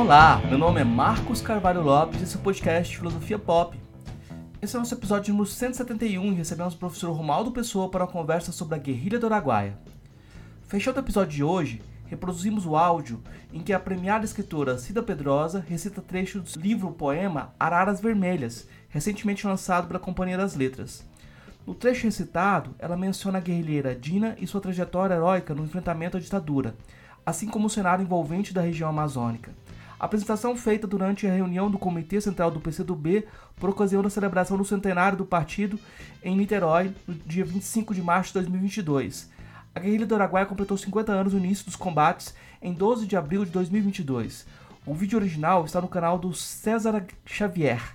Olá, meu nome é Marcos Carvalho Lopes e esse é o podcast Filosofia Pop. Esse é o nosso episódio número 171 e recebemos o professor Romaldo Pessoa para uma conversa sobre a guerrilha do Araguaia. Fechando o episódio de hoje, reproduzimos o áudio em que a premiada escritora Cida Pedrosa recita trecho do livro-poema Araras Vermelhas, recentemente lançado pela Companhia das Letras. No trecho recitado, ela menciona a guerrilheira Dina e sua trajetória heróica no enfrentamento à ditadura, assim como o cenário envolvente da região amazônica. A apresentação feita durante a reunião do Comitê Central do PCdoB por ocasião da celebração do centenário do partido em Niterói, no dia 25 de março de 2022. A guerrilha do Araguaia completou 50 anos no início dos combates em 12 de abril de 2022. O vídeo original está no canal do César Xavier.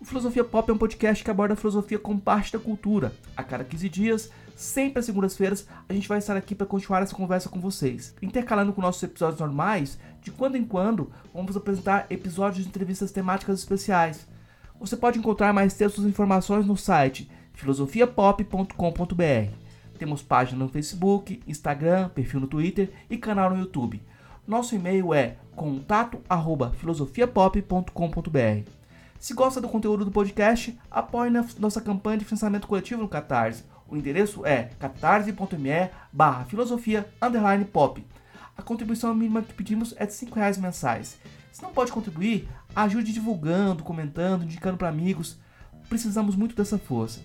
O Filosofia Pop é um podcast que aborda a filosofia como parte da cultura. A cada 15 dias, sempre às segundas-feiras, a gente vai estar aqui para continuar essa conversa com vocês. Intercalando com nossos episódios normais, de quando em quando, vamos apresentar episódios de entrevistas temáticas especiais. Você pode encontrar mais textos e informações no site filosofiapop.com.br. Temos página no Facebook, Instagram, perfil no Twitter e canal no YouTube. Nosso e-mail é contato@filosofiapop.com.br. Se gosta do conteúdo do podcast, apoie nossa campanha de financiamento coletivo no Catarse. O endereço é catarse.me barra filosofia pop. A contribuição mínima que pedimos é de R$ reais mensais. Se não pode contribuir, ajude divulgando, comentando, indicando para amigos. Precisamos muito dessa força.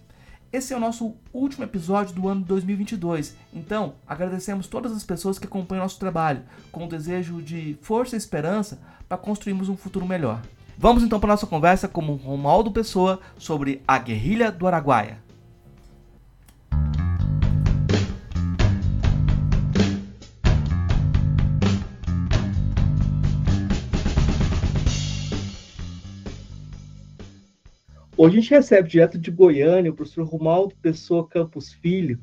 Esse é o nosso último episódio do ano 2022, então agradecemos todas as pessoas que acompanham nosso trabalho, com o desejo de força e esperança para construirmos um futuro melhor. Vamos então para nossa conversa com Romualdo Pessoa sobre a guerrilha do Araguaia. Hoje a gente recebe direto de Goiânia o professor Romualdo Pessoa Campos Filho.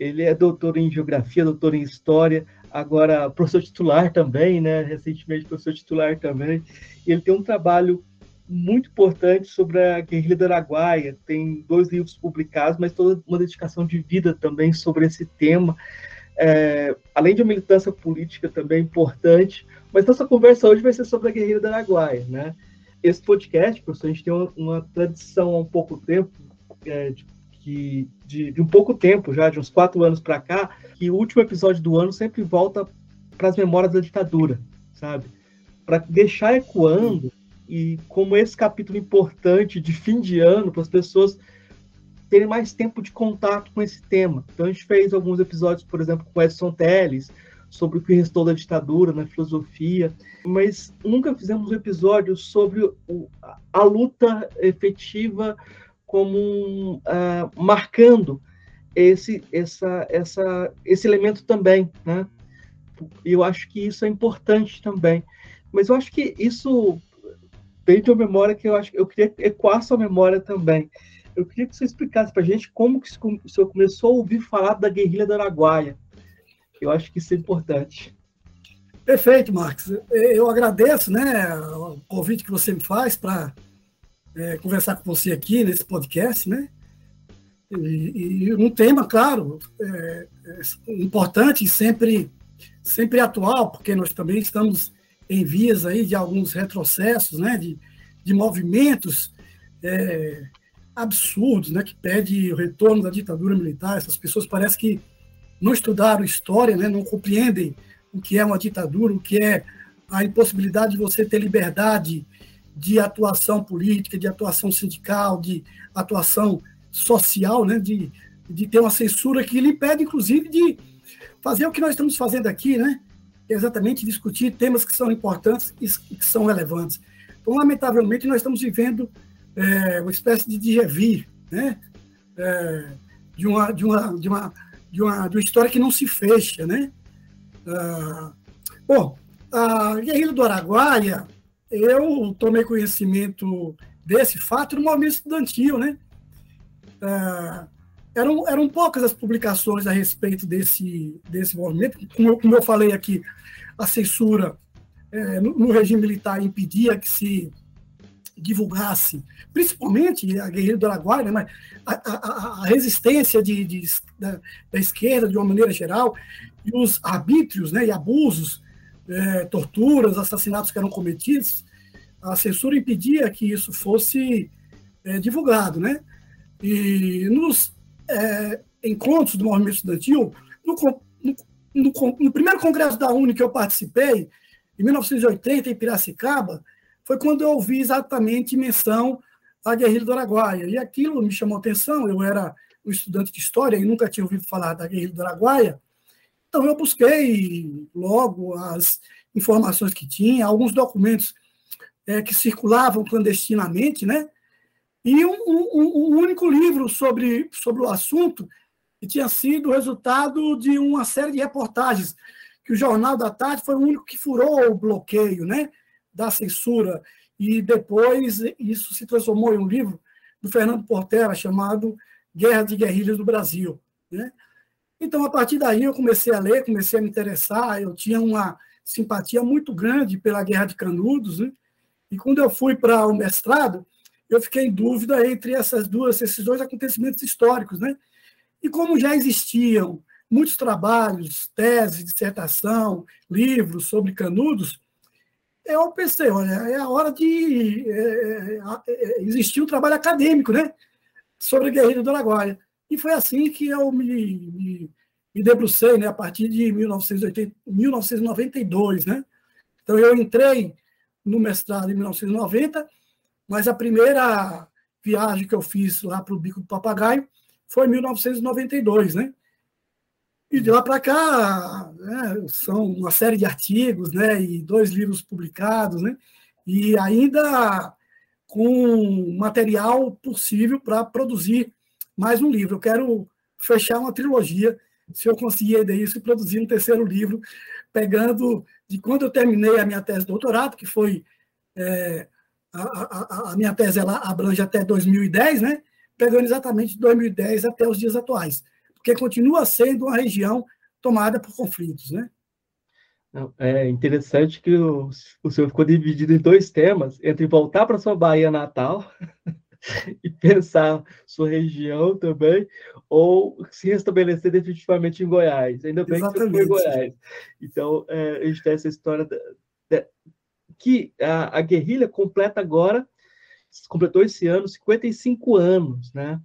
Ele é doutor em Geografia, doutor em História, agora professor titular também, né? Recentemente professor titular também. Ele tem um trabalho muito importante sobre a guerrilha do Araguaia. Tem dois livros publicados, mas toda uma dedicação de vida também sobre esse tema. É, além de uma militância política também importante, mas nossa conversa hoje vai ser sobre a guerrilha do Araguaia, né? Esse podcast, professor, a gente tem uma, uma tradição há um pouco tempo, é, de, que, de, de, um pouco tempo já, de uns quatro anos para cá, que o último episódio do ano sempre volta para as memórias da ditadura, sabe? Para deixar ecoando e como esse capítulo importante de fim de ano para as pessoas terem mais tempo de contato com esse tema. Então a gente fez alguns episódios, por exemplo, com Edson Teles, sobre o que restou da ditadura na filosofia, mas nunca fizemos um episódio sobre o, a luta efetiva como uh, marcando esse, essa, essa, esse elemento também, né? E eu acho que isso é importante também. Mas eu acho que isso vem de uma memória que eu acho que eu queria ecoar sua memória também. Eu queria que você explicasse para a gente como que o senhor começou a ouvir falar da guerrilha do Araguaia. Eu acho que isso é importante. Perfeito, Marcos. Eu agradeço né, o convite que você me faz para é, conversar com você aqui nesse podcast, né? E, e um tema, claro, é, é importante e sempre, sempre atual, porque nós também estamos em vias aí de alguns retrocessos, né, de, de movimentos é, absurdos, né, que pede o retorno da ditadura militar. Essas pessoas parecem que não estudaram história, né, não compreendem o que é uma ditadura, o que é a impossibilidade de você ter liberdade de atuação política, de atuação sindical, de atuação social, né, de, de ter uma censura que lhe impede, inclusive, de fazer o que nós estamos fazendo aqui, né, exatamente discutir temas que são importantes e que são relevantes. Então, lamentavelmente, nós estamos vivendo é, uma espécie de déjà né, é, de uma, de uma, de uma de uma, de uma história que não se fecha, né? Ah, bom, a Guerrilha do Araguaia, eu tomei conhecimento desse fato no movimento estudantil, né? Ah, eram, eram poucas as publicações a respeito desse, desse movimento. Como eu, como eu falei aqui, a censura é, no, no regime militar impedia que se divulgasse, principalmente a guerrilha do Araguaia, né, mas a, a, a resistência de, de da, da, esquerda, de uma maneira geral, e os arbítrios né, e abusos é, torturas, assassinatos que eram cometidos, a censura impedia que isso fosse é, divulgado, né? E nos é, encontros do movimento estudantil, no, no, no, no, primeiro congresso da UNE que eu participei, em 1980, em Piracicaba, foi quando eu ouvi exatamente menção à guerrilha do Araguaia. E aquilo me chamou atenção, eu era um estudante de história e nunca tinha ouvido falar da guerrilha do Araguaia, então eu busquei logo as informações que tinha, alguns documentos é, que circulavam clandestinamente, né? E um, um, um, único livro sobre, sobre o assunto, que tinha sido resultado de uma série de reportagens, que o Jornal da Tarde foi o único que furou o bloqueio né, da censura, e depois isso se transformou em um livro do Fernando Portela, chamado Guerra de Guerrilhas do Brasil. Né? Então, a partir daí, eu comecei a ler, comecei a me interessar, eu tinha uma simpatia muito grande pela Guerra de Canudos, né? e quando eu fui para o mestrado, eu fiquei em dúvida entre essas duas, esses dois acontecimentos históricos, né? E como já existiam muitos trabalhos, teses, dissertação, livros sobre canudos, eu pensei, olha, é a hora de é, é, é existir um trabalho acadêmico, né? Sobre a guerrilha do Araguaia. E foi assim que eu me, me, me debrucei, né? A partir de 1980, 1992, né? Então eu entrei no mestrado em 1990 mas a primeira viagem que eu fiz lá para o Bico do Papagaio foi em 1992, né? E de lá para cá, né, são uma série de artigos, né, e dois livros publicados, né, e ainda com material possível para produzir mais um livro. Eu quero fechar uma trilogia, se eu conseguir isso, e produzir um terceiro livro, pegando de quando eu terminei a minha tese de doutorado, que foi é, a, a, a, minha tese ela abrange até 2010, né? pegando exatamente de 2010 até os dias atuais, porque continua sendo uma região tomada por conflitos. Né? É interessante que o, o senhor ficou dividido em dois temas, entre voltar para sua Bahia natal e pensar sua região também, ou se restabelecer definitivamente em Goiás. Ainda bem Exatamente. que você foi em Goiás. Então, é, a gente tem essa história da, da, que a, a guerrilha completa agora, completou esse ano 55 anos, né?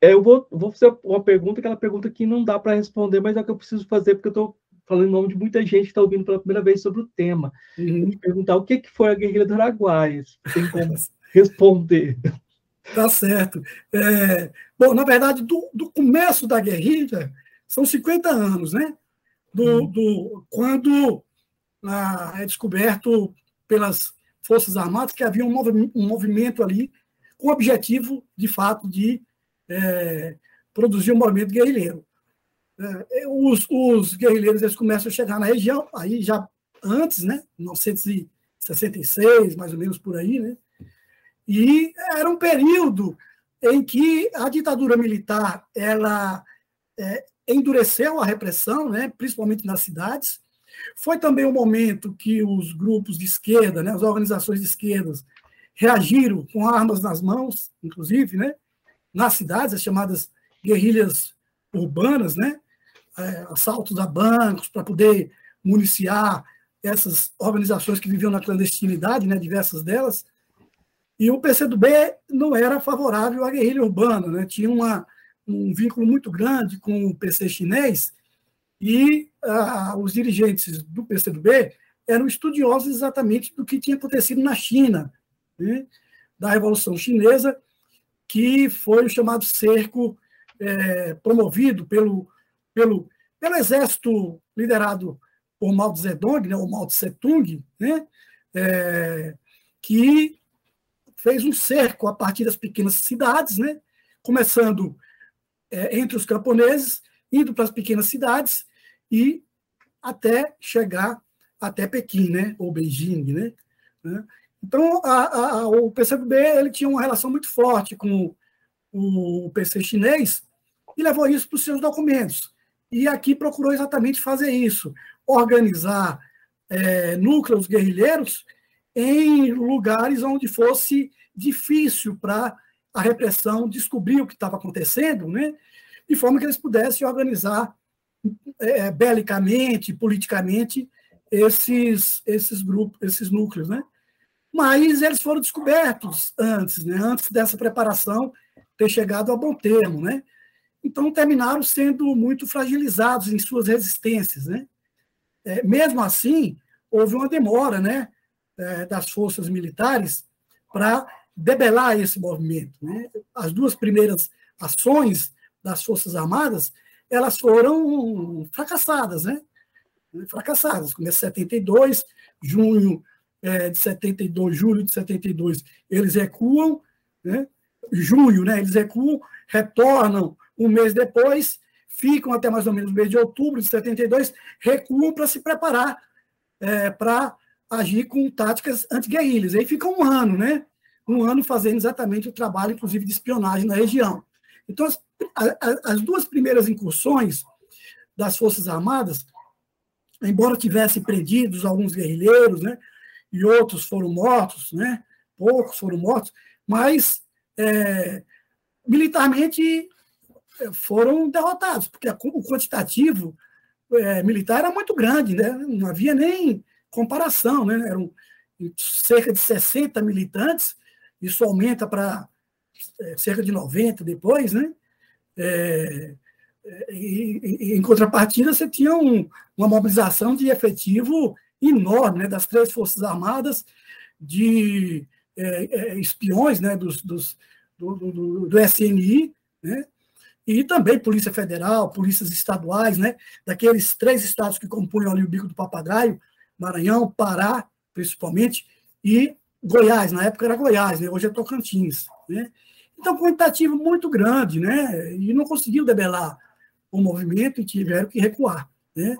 Eu vou, vou fazer uma pergunta, aquela pergunta que não dá para responder, mas é o que eu preciso fazer, porque eu estou falando em nome de muita gente que está ouvindo pela primeira vez sobre o tema. Uhum. Perguntar o que, que foi a guerrilha do Araguaia, tem como responder. Tá certo. É, bom, na verdade, do, do, começo da guerrilha, são 50 anos, né? Do, uhum. do, quando é descoberto pelas Forças Armadas que havia um, movi um movimento ali com o objetivo, de fato, de é, produzir um movimento guerrilheiro. É, os, os, guerrilheiros eles começam a chegar na região, aí já antes, né, 1966, mais ou menos por aí, né, e era um período em que a ditadura militar ela é, endureceu a repressão, né, principalmente nas cidades, foi também um momento que os grupos de esquerda, né, as organizações de esquerdas, reagiram com armas nas mãos, inclusive, né, nas cidades, as chamadas guerrilhas urbanas, né, é, assaltos a bancos para poder municiar essas organizações que viviam na clandestinidade, né, diversas delas. E o PCdoB não era favorável à guerrilha urbana, né, tinha uma, um vínculo muito grande com o PC chinês, e ah, os dirigentes do PCdoB eram estudiosos exatamente do que tinha acontecido na China, né, da Revolução Chinesa, que foi o chamado cerco é, promovido pelo, pelo, pelo exército liderado por Mao Zedong, né, o Mao Tse Tung, né, é, que fez um cerco a partir das pequenas cidades, né, começando é, entre os camponeses, indo para as pequenas cidades e até chegar até Pequim, né? Ou Beijing, né? né? Então, a, a, o PCB ele tinha uma relação muito forte com o PC chinês e levou isso para os seus documentos. E aqui procurou exatamente fazer isso, organizar é, núcleos guerrilheiros em lugares onde fosse difícil para a repressão descobrir o que estava acontecendo, né? de forma que eles pudessem organizar é, belicamente, politicamente, esses, esses grupos, esses núcleos, né? Mas eles foram descobertos antes, né? Antes dessa preparação ter chegado a bom termo, né? Então terminaram sendo muito fragilizados em suas resistências, né? É, mesmo assim, houve uma demora, né? É, das forças militares para debelar esse movimento, né? As duas primeiras ações das forças armadas elas foram fracassadas, né? Fracassadas. Começo de 72, junho é, de 72, julho de 72, eles recuam, né? Junho, né? Eles recuam, retornam um mês depois, ficam até mais ou menos o mês de outubro de 72, recuam para se preparar é, para agir com táticas anti-guerrilhas. Aí fica um ano, né? Um ano fazendo exatamente o trabalho, inclusive, de espionagem na região. Então, as, as duas primeiras incursões das Forças Armadas, embora tivessem prendidos alguns guerrilheiros, né, e outros foram mortos, né, poucos foram mortos, mas é, militarmente é, foram derrotados, porque o quantitativo é, militar era muito grande, né, não havia nem comparação, né, eram cerca de 60 militantes, isso aumenta para é, cerca de 90 depois, né? É, é, e, em contrapartida, você tinha um, uma mobilização de efetivo enorme né, das três Forças Armadas, de é, é espiões né, dos, dos do, do, do, SNI, né, e também Polícia Federal, polícias estaduais, né, daqueles três estados que compunham ali o Bico do Papagaio, Maranhão, Pará, principalmente, e Goiás, na época era Goiás, né, hoje é Tocantins. Né, então, quantitativo muito grande, né? E não conseguiu debelar o movimento e tiveram que recuar, né?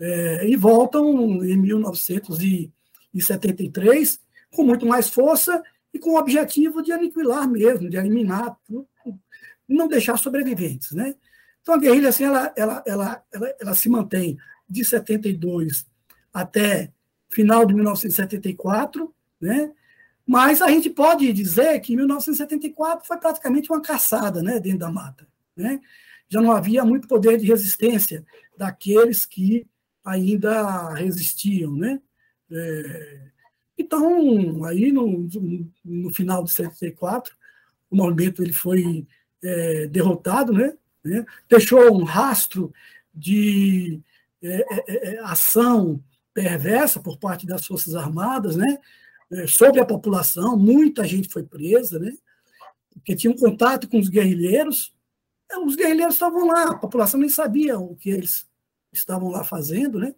É, e voltam em 1973 com muito mais força e com o objetivo de aniquilar mesmo, de eliminar, não deixar sobreviventes, né? Então, a guerrilha, assim, ela, ela, ela, ela, ela se mantém de 72 até final de 1974, né? Mas a gente pode dizer que 1974 foi praticamente uma caçada né, dentro da mata. Né? Já não havia muito poder de resistência daqueles que ainda resistiam. Né? É, então, aí no, no, final de 74, o movimento ele foi é, derrotado, né? né? deixou um rastro de é, é, é ação perversa por parte das Forças Armadas, né? É, sobre a população, muita gente foi presa, né? porque tinha um contato com os guerrilheiros. É, os guerrilheiros estavam lá, a população nem sabia o que eles estavam lá fazendo, né?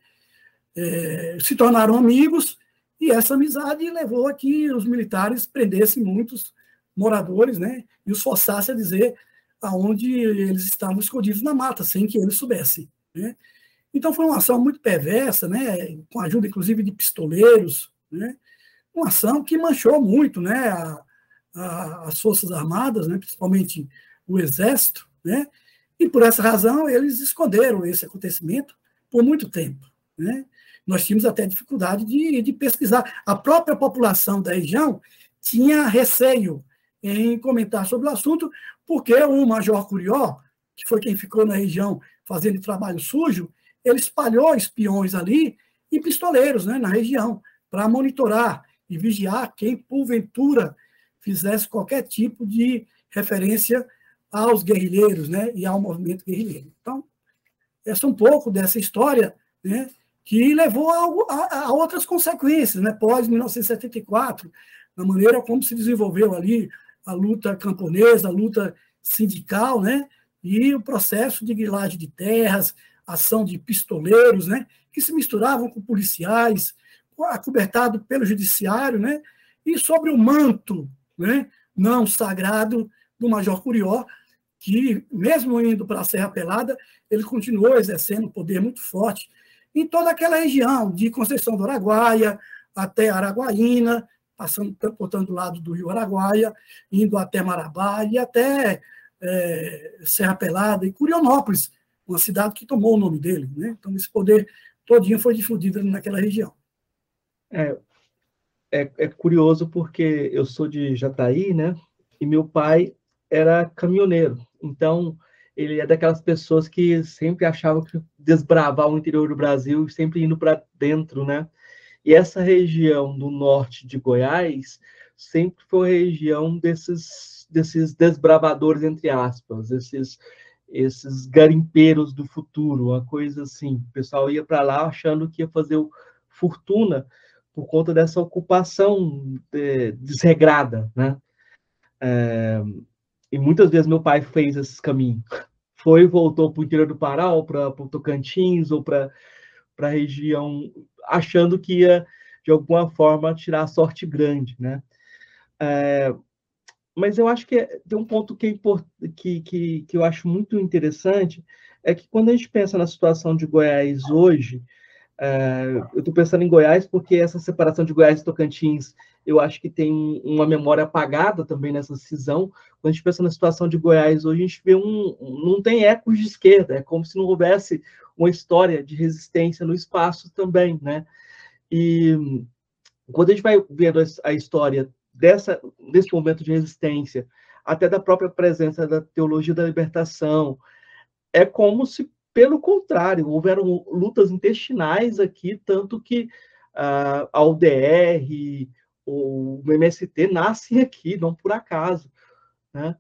É, se tornaram amigos, e essa amizade levou a que os militares prendessem muitos moradores, né? E os forçassem a dizer aonde eles estavam escondidos na mata, sem que eles soubessem, né? Então foi uma ação muito perversa, né? Com a ajuda, inclusive, de pistoleiros, né? uma ação que manchou muito né, a, a, as Forças Armadas, né, principalmente o Exército, né, e por essa razão eles esconderam esse acontecimento por muito tempo. Né. Nós tínhamos até dificuldade de, de pesquisar. A própria população da região tinha receio em comentar sobre o assunto, porque o Major Curió, que foi quem ficou na região fazendo trabalho sujo, ele espalhou espiões ali e pistoleiros né, na região para monitorar e vigiar quem, porventura, fizesse qualquer tipo de referência aos guerrilheiros né, e ao movimento guerrilheiro. Então, essa é um pouco dessa história né, que levou a, a, a outras consequências, né, pós-1974, na maneira como se desenvolveu ali a luta camponesa, a luta sindical, né, e o processo de grilagem de terras, ação de pistoleiros, né, que se misturavam com policiais, acobertado pelo judiciário, né? e sobre o manto né? não sagrado do Major Curió, que, mesmo indo para a Serra Pelada, ele continuou exercendo um poder muito forte em toda aquela região, de Conceição do Araguaia até Araguaína, passando, portanto, do lado do Rio Araguaia, indo até Marabá e até é, Serra Pelada e Curionópolis, uma cidade que tomou o nome dele. Né? Então, esse poder todinho foi difundido naquela região. É, é, é, curioso porque eu sou de Jataí, né? E meu pai era caminhoneiro. Então, ele é daquelas pessoas que sempre achavam que desbravar o interior do Brasil, sempre indo para dentro, né? E essa região do norte de Goiás sempre foi a região desses, desses desbravadores, entre aspas, esses, esses garimpeiros do futuro, uma coisa assim. O pessoal ia para lá achando que ia fazer fortuna por conta dessa ocupação é, desregrada, né? É, e muitas vezes meu pai fez esse caminho. Foi voltou para o interior do Pará, ou para o Tocantins, ou para a região, achando que ia, de alguma forma, tirar a sorte grande, né? É, mas eu acho que tem um ponto que, é que, que, que eu acho muito interessante, é que quando a gente pensa na situação de Goiás hoje, é, eu estou pensando em Goiás porque essa separação de Goiás e Tocantins, eu acho que tem uma memória apagada também nessa cisão. Quando a gente pensa na situação de Goiás hoje, a gente vê um, não tem ecos de esquerda, é como se não houvesse uma história de resistência no espaço também, né? E quando a gente vai vendo a história dessa, desse momento de resistência, até da própria presença da teologia da libertação, é como se pelo contrário, houveram lutas intestinais aqui, tanto que uh, a UDR, o MST nascem aqui, não por acaso. Né?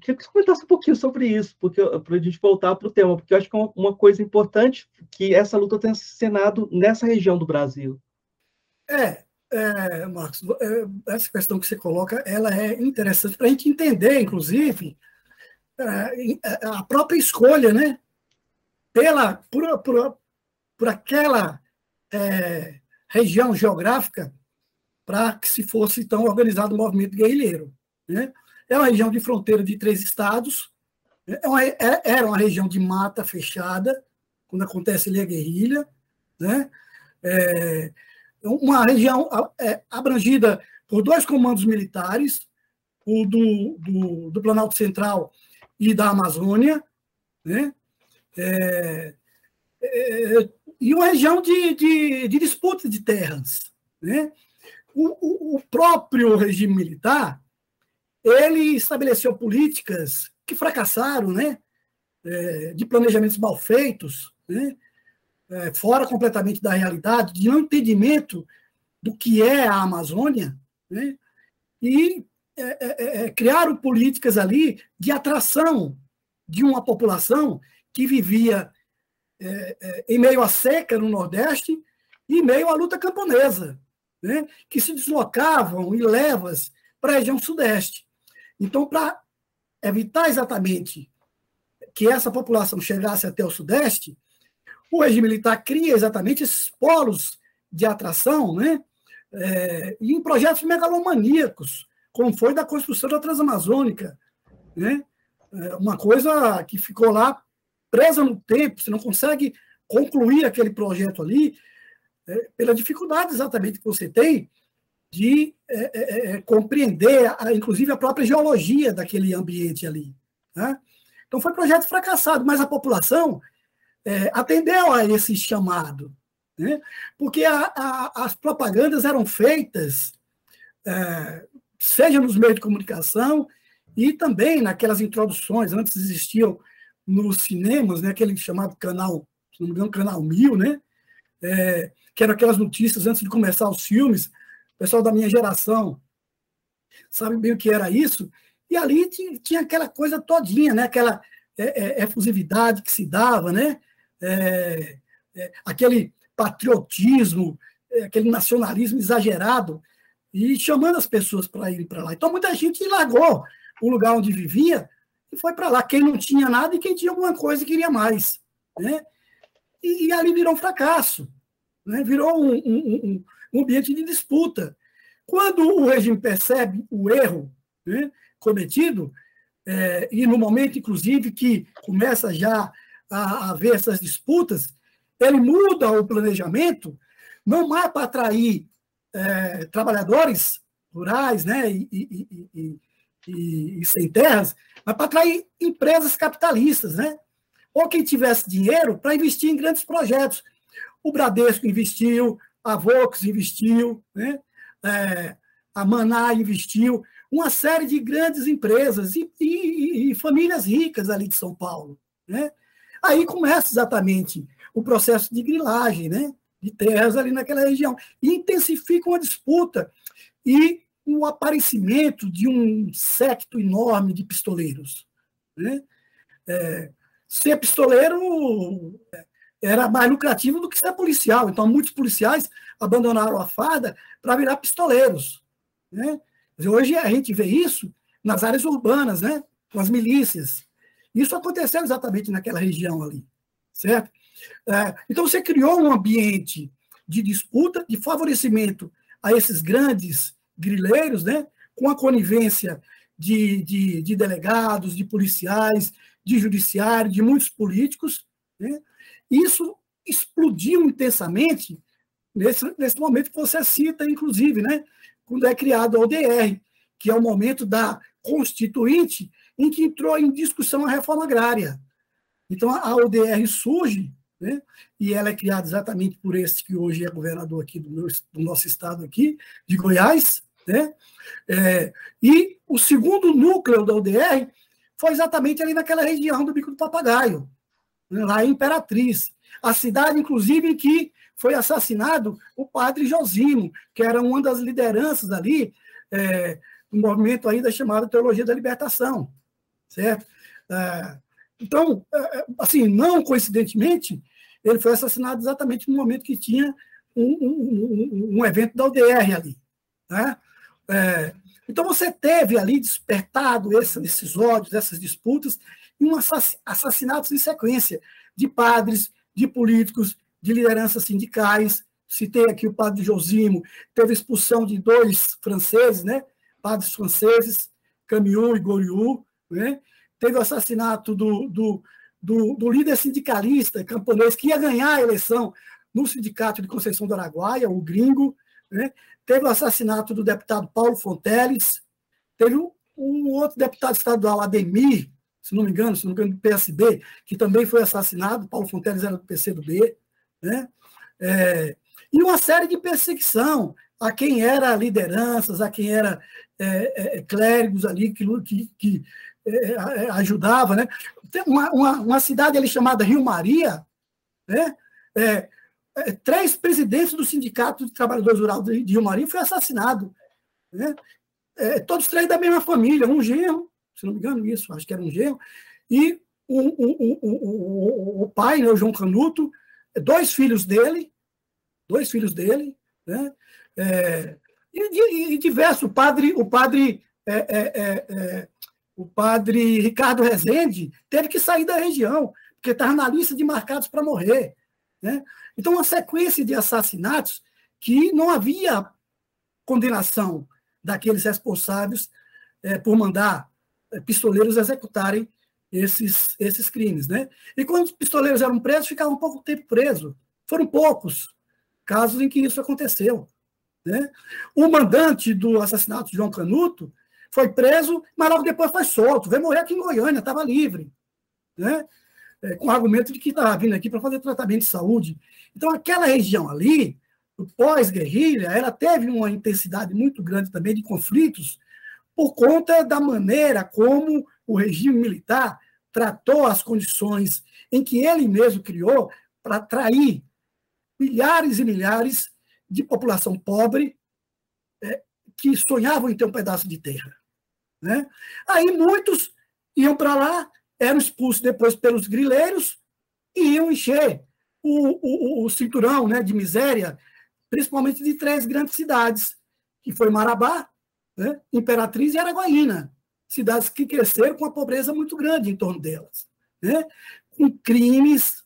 Queria que você comentasse um pouquinho sobre isso, porque para a gente voltar para o tema, porque eu acho que é uma coisa importante que essa luta tenha cenado nessa região do Brasil. É, é Marcos, é, essa questão que você coloca, ela é interessante para a gente entender, inclusive, é, é, a própria escolha, né, pela, por, por, por aquela é, região geográfica para que se fosse, então, organizado o movimento guerrilheiro. Né? É uma região de fronteira de três estados, é uma, é, era uma região de mata fechada, quando acontece ali a guerrilha, né? É, uma região é, abrangida por dois comandos militares, o do, do, do Planalto Central e da Amazônia, né? É, é, e uma região de, de, de, disputa de terras. Né? O, o, próprio regime militar ele estabeleceu políticas que fracassaram, né? É, de planejamentos mal feitos, né? É, fora completamente da realidade, de não entendimento do que é a Amazônia, né? e é, é, criaram políticas ali de atração de uma população que vivia é, é, em meio à seca no Nordeste e em meio à luta camponesa, né, que se deslocavam em levas para a região Sudeste. Então, para evitar exatamente que essa população chegasse até o Sudeste, o regime militar cria exatamente esses polos de atração, né? É, em projetos megalomaníacos, como foi da construção da Transamazônica, né? É uma coisa que ficou lá presa no tempo, você não consegue concluir aquele projeto ali, é, pela dificuldade exatamente que você tem de é, é, é, é compreender, a, inclusive, a própria geologia daquele ambiente ali. Né? Então, foi um projeto fracassado, mas a população é, atendeu a esse chamado, né? porque a, a, as propagandas eram feitas, seja nos meios de comunicação e também naquelas introduções, antes existiam nos cinemas, né, aquele chamado canal, se não me engano, canal Mil, né, é, que eram aquelas notícias antes de começar os filmes, o pessoal da minha geração sabe bem o que era isso, e ali tinha, tinha aquela coisa todinha, né, aquela é, é, efusividade que se dava, né, é, é, aquele patriotismo, é, aquele nacionalismo exagerado, e chamando as pessoas para irem para lá. Então, muita gente largou o lugar onde vivia e foi para lá. Quem não tinha nada e quem tinha alguma coisa queria mais. Né? E, e ali virou um fracasso. Né? Virou um, um, um, ambiente de disputa. Quando o regime percebe o erro né, cometido, é, e no momento, inclusive, que começa já a haver essas disputas, ele muda o planejamento, não mais para atrair é, trabalhadores rurais né, e, e, e, e, sem terras, mas para atrair empresas capitalistas, né? Ou quem tivesse dinheiro para investir em grandes projetos. O Bradesco investiu, a Vox investiu, né? É, a Maná investiu, uma série de grandes empresas e, e, e, famílias ricas ali de São Paulo. Né? Aí começa exatamente o processo de grilagem, né? de terras ali naquela região. E intensifica uma disputa e o aparecimento de um secto enorme de pistoleiros. Né? É, ser pistoleiro era mais lucrativo do que ser policial. Então, muitos policiais abandonaram a farda para virar pistoleiros. Né? Hoje a gente vê isso nas áreas urbanas, né? com as milícias. Isso aconteceu exatamente naquela região ali, certo? É, então, você criou um ambiente de disputa, de favorecimento a esses grandes grileiros, né, com a conivência de, de, de delegados, de policiais, de judiciário, de muitos políticos. Né? Isso explodiu intensamente nesse, nesse momento que você cita, inclusive, né, quando é criado a ODR, que é o momento da Constituinte, em que entrou em discussão a reforma agrária. Então, a ODR surge né? e ela é criada exatamente por esse que hoje é governador aqui do, meu, do nosso estado aqui, de Goiás, né? É, e o segundo núcleo da UDR foi exatamente ali naquela região do Bico do Papagaio? Lá em Imperatriz, a cidade, inclusive, em que foi assassinado o padre Josimo, que era uma das lideranças ali, é, um movimento ainda chamado Teologia da Libertação, certo? É, então, é, é, assim, não coincidentemente, ele foi assassinado exatamente no momento que tinha um, um, um evento da UDR ali. Né? É, então, você teve ali despertado esses ódios, essas disputas, um assassinatos em sequência de padres, de políticos, de lideranças sindicais. Citei aqui o padre Josimo, teve expulsão de dois franceses, né? padres franceses, Camiu e Goriu. Né? Teve o assassinato do, do do, do líder sindicalista camponês que ia ganhar a eleição no sindicato de Conceição do Araguaia, o gringo, né? teve o assassinato do deputado Paulo Fonteles, teve um, um, outro deputado estadual, Ademir, se não me engano, se não me engano, do PSB, que também foi assassinado, Paulo Fonteles era do PCdoB, né? É, e uma série de perseguição a quem era lideranças, a quem era é, é, clérigos ali que, que, que é, é, ajudava, né? Tem uma, uma, uma, cidade ali chamada Rio Maria, né? É, é, três presidentes do Sindicato de Trabalhadores Rurais de, Rio Maria foi assassinado, né? É, todos três da mesma família, um genro, se não me engano isso, acho que era um genro, e um, um, um, o pai, né, o João Canuto, dois filhos dele, dois filhos dele, né? É, e, e, diversos, o padre, o padre é, é, é o padre Ricardo Rezende teve que sair da região, porque estava na lista de marcados para morrer. Né? Então, uma sequência de assassinatos que não havia condenação daqueles responsáveis é, por mandar é, pistoleiros executarem esses, esses crimes. Né? E quando os pistoleiros eram presos, ficavam pouco tempo presos. Foram poucos casos em que isso aconteceu. Né? O mandante do assassinato de João Canuto foi preso, mas logo depois foi solto. Veio morrer aqui em Goiânia, estava livre. Né? É, com o argumento de que estava vindo aqui para fazer tratamento de saúde. Então, aquela região ali, pós-guerrilha, ela teve uma intensidade muito grande também de conflitos por conta da maneira como o regime militar tratou as condições em que ele mesmo criou para atrair milhares e milhares de população pobre é, que sonhavam em ter um pedaço de terra. Né? Aí muitos iam para lá, eram expulsos depois pelos grileiros e iam encher o, o, o cinturão né, de miséria, principalmente de três grandes cidades, que foi Marabá, né, Imperatriz e Araguaína, cidades que cresceram com uma pobreza muito grande em torno delas, né, com crimes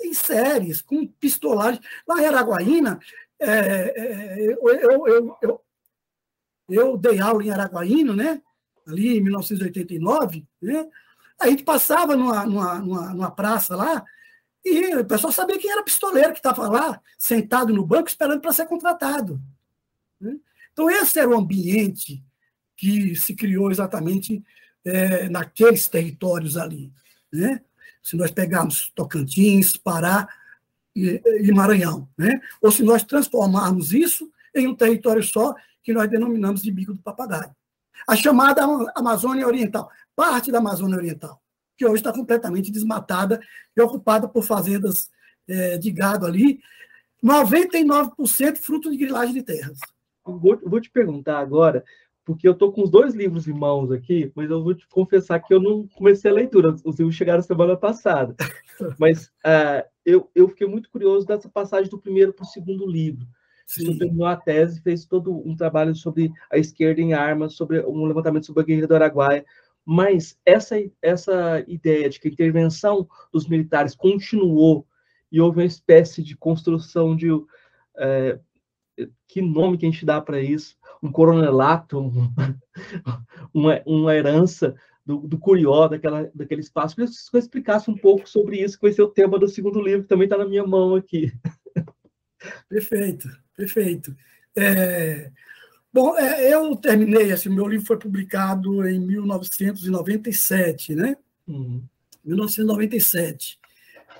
em séries, com pistolagem. Lá em Araguaína, é, é, eu, eu, eu, eu, eu dei aula em Araguaína, né? ali em 1989, né? a gente passava numa, numa, numa, numa praça lá e o pessoal sabia quem era pistoleiro que estava lá, sentado no banco, esperando para ser contratado. Né? Então, esse era o ambiente que se criou exatamente é, naqueles territórios ali. Né? Se nós pegarmos Tocantins, Pará e, e Maranhão. Né? Ou se nós transformarmos isso em um território só, que nós denominamos de bico do papagaio a chamada Amazônia Oriental, parte da Amazônia Oriental. que hoje está completamente desmatada e ocupada por fazendas é, de gado ali. 99% fruto de grilagem de terras. Vou, vou, te perguntar agora, porque eu estou com os dois livros em mãos aqui, mas eu vou te confessar que eu não comecei a leitura, os livros chegaram semana passada. Mas uh, eu, eu fiquei muito curioso dessa passagem do primeiro para o segundo livro. Sim. Terminou a tese, fez todo um trabalho sobre a esquerda em armas, sobre um levantamento sobre a guerrilha do Araguaia. Mas essa, essa ideia de que a intervenção dos militares continuou e houve uma espécie de construção de. É, que nome que a gente dá para isso? Um coronelato, um, uma, uma herança do, do Curió, daquela, daquele espaço. Queria que você explicasse um pouco sobre isso, que vai ser o tema do segundo livro, que também está na minha mão aqui. Perfeito, perfeito. É, bom, é, eu terminei, assim, meu livro foi publicado em 1997, né? Uhum. 1997.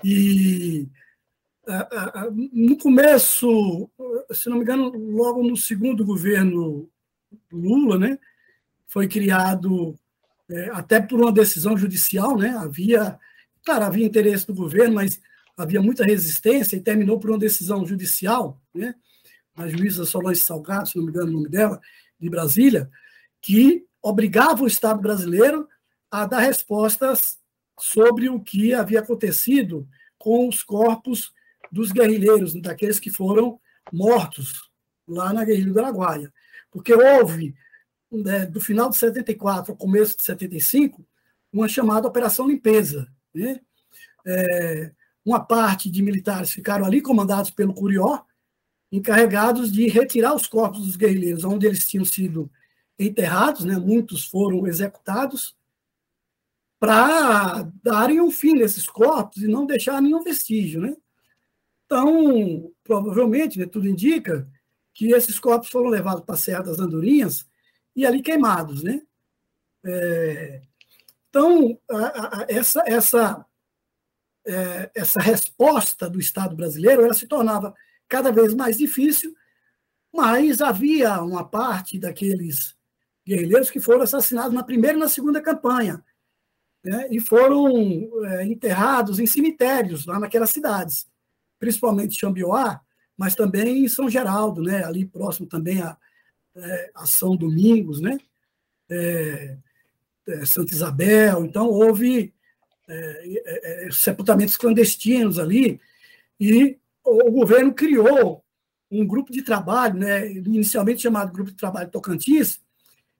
E no começo, se não me engano, logo no segundo governo Lula, né, foi criado é, até por uma decisão judicial, né, havia, claro, havia interesse do governo, mas havia muita resistência e terminou por uma decisão judicial, né, a juíza Solange Salgado, se não me engano o nome dela, de Brasília, que obrigava o Estado brasileiro a dar respostas sobre o que havia acontecido com os corpos dos guerrilheiros, daqueles que foram mortos lá na guerrilha do Araguaia. Porque houve, né, do final de 74 ao começo de 75, uma chamada Operação Limpeza. Né? É, uma parte de militares ficaram ali, comandados pelo Curió, encarregados de retirar os corpos dos guerrilheiros, onde eles tinham sido enterrados, né? muitos foram executados, para darem um fim nesses corpos e não deixar nenhum vestígio. Né? Então, provavelmente, né, tudo indica que esses corpos foram levados para a Serra das Andorinhas e ali queimados. Né? É, então, a, a, essa, essa, é, essa resposta do Estado brasileiro ela se tornava cada vez mais difícil, mas havia uma parte daqueles guerrilheiros que foram assassinados na primeira e na segunda campanha, né? e foram é, enterrados em cemitérios lá naquelas cidades principalmente Xambioá, mas também em São Geraldo, né? ali próximo também a, é, a São Domingos, né? É, é, Santa Isabel. Então, houve é, é, é, sepultamentos clandestinos ali, e o, governo criou um grupo de trabalho, né? inicialmente chamado Grupo de Trabalho Tocantins,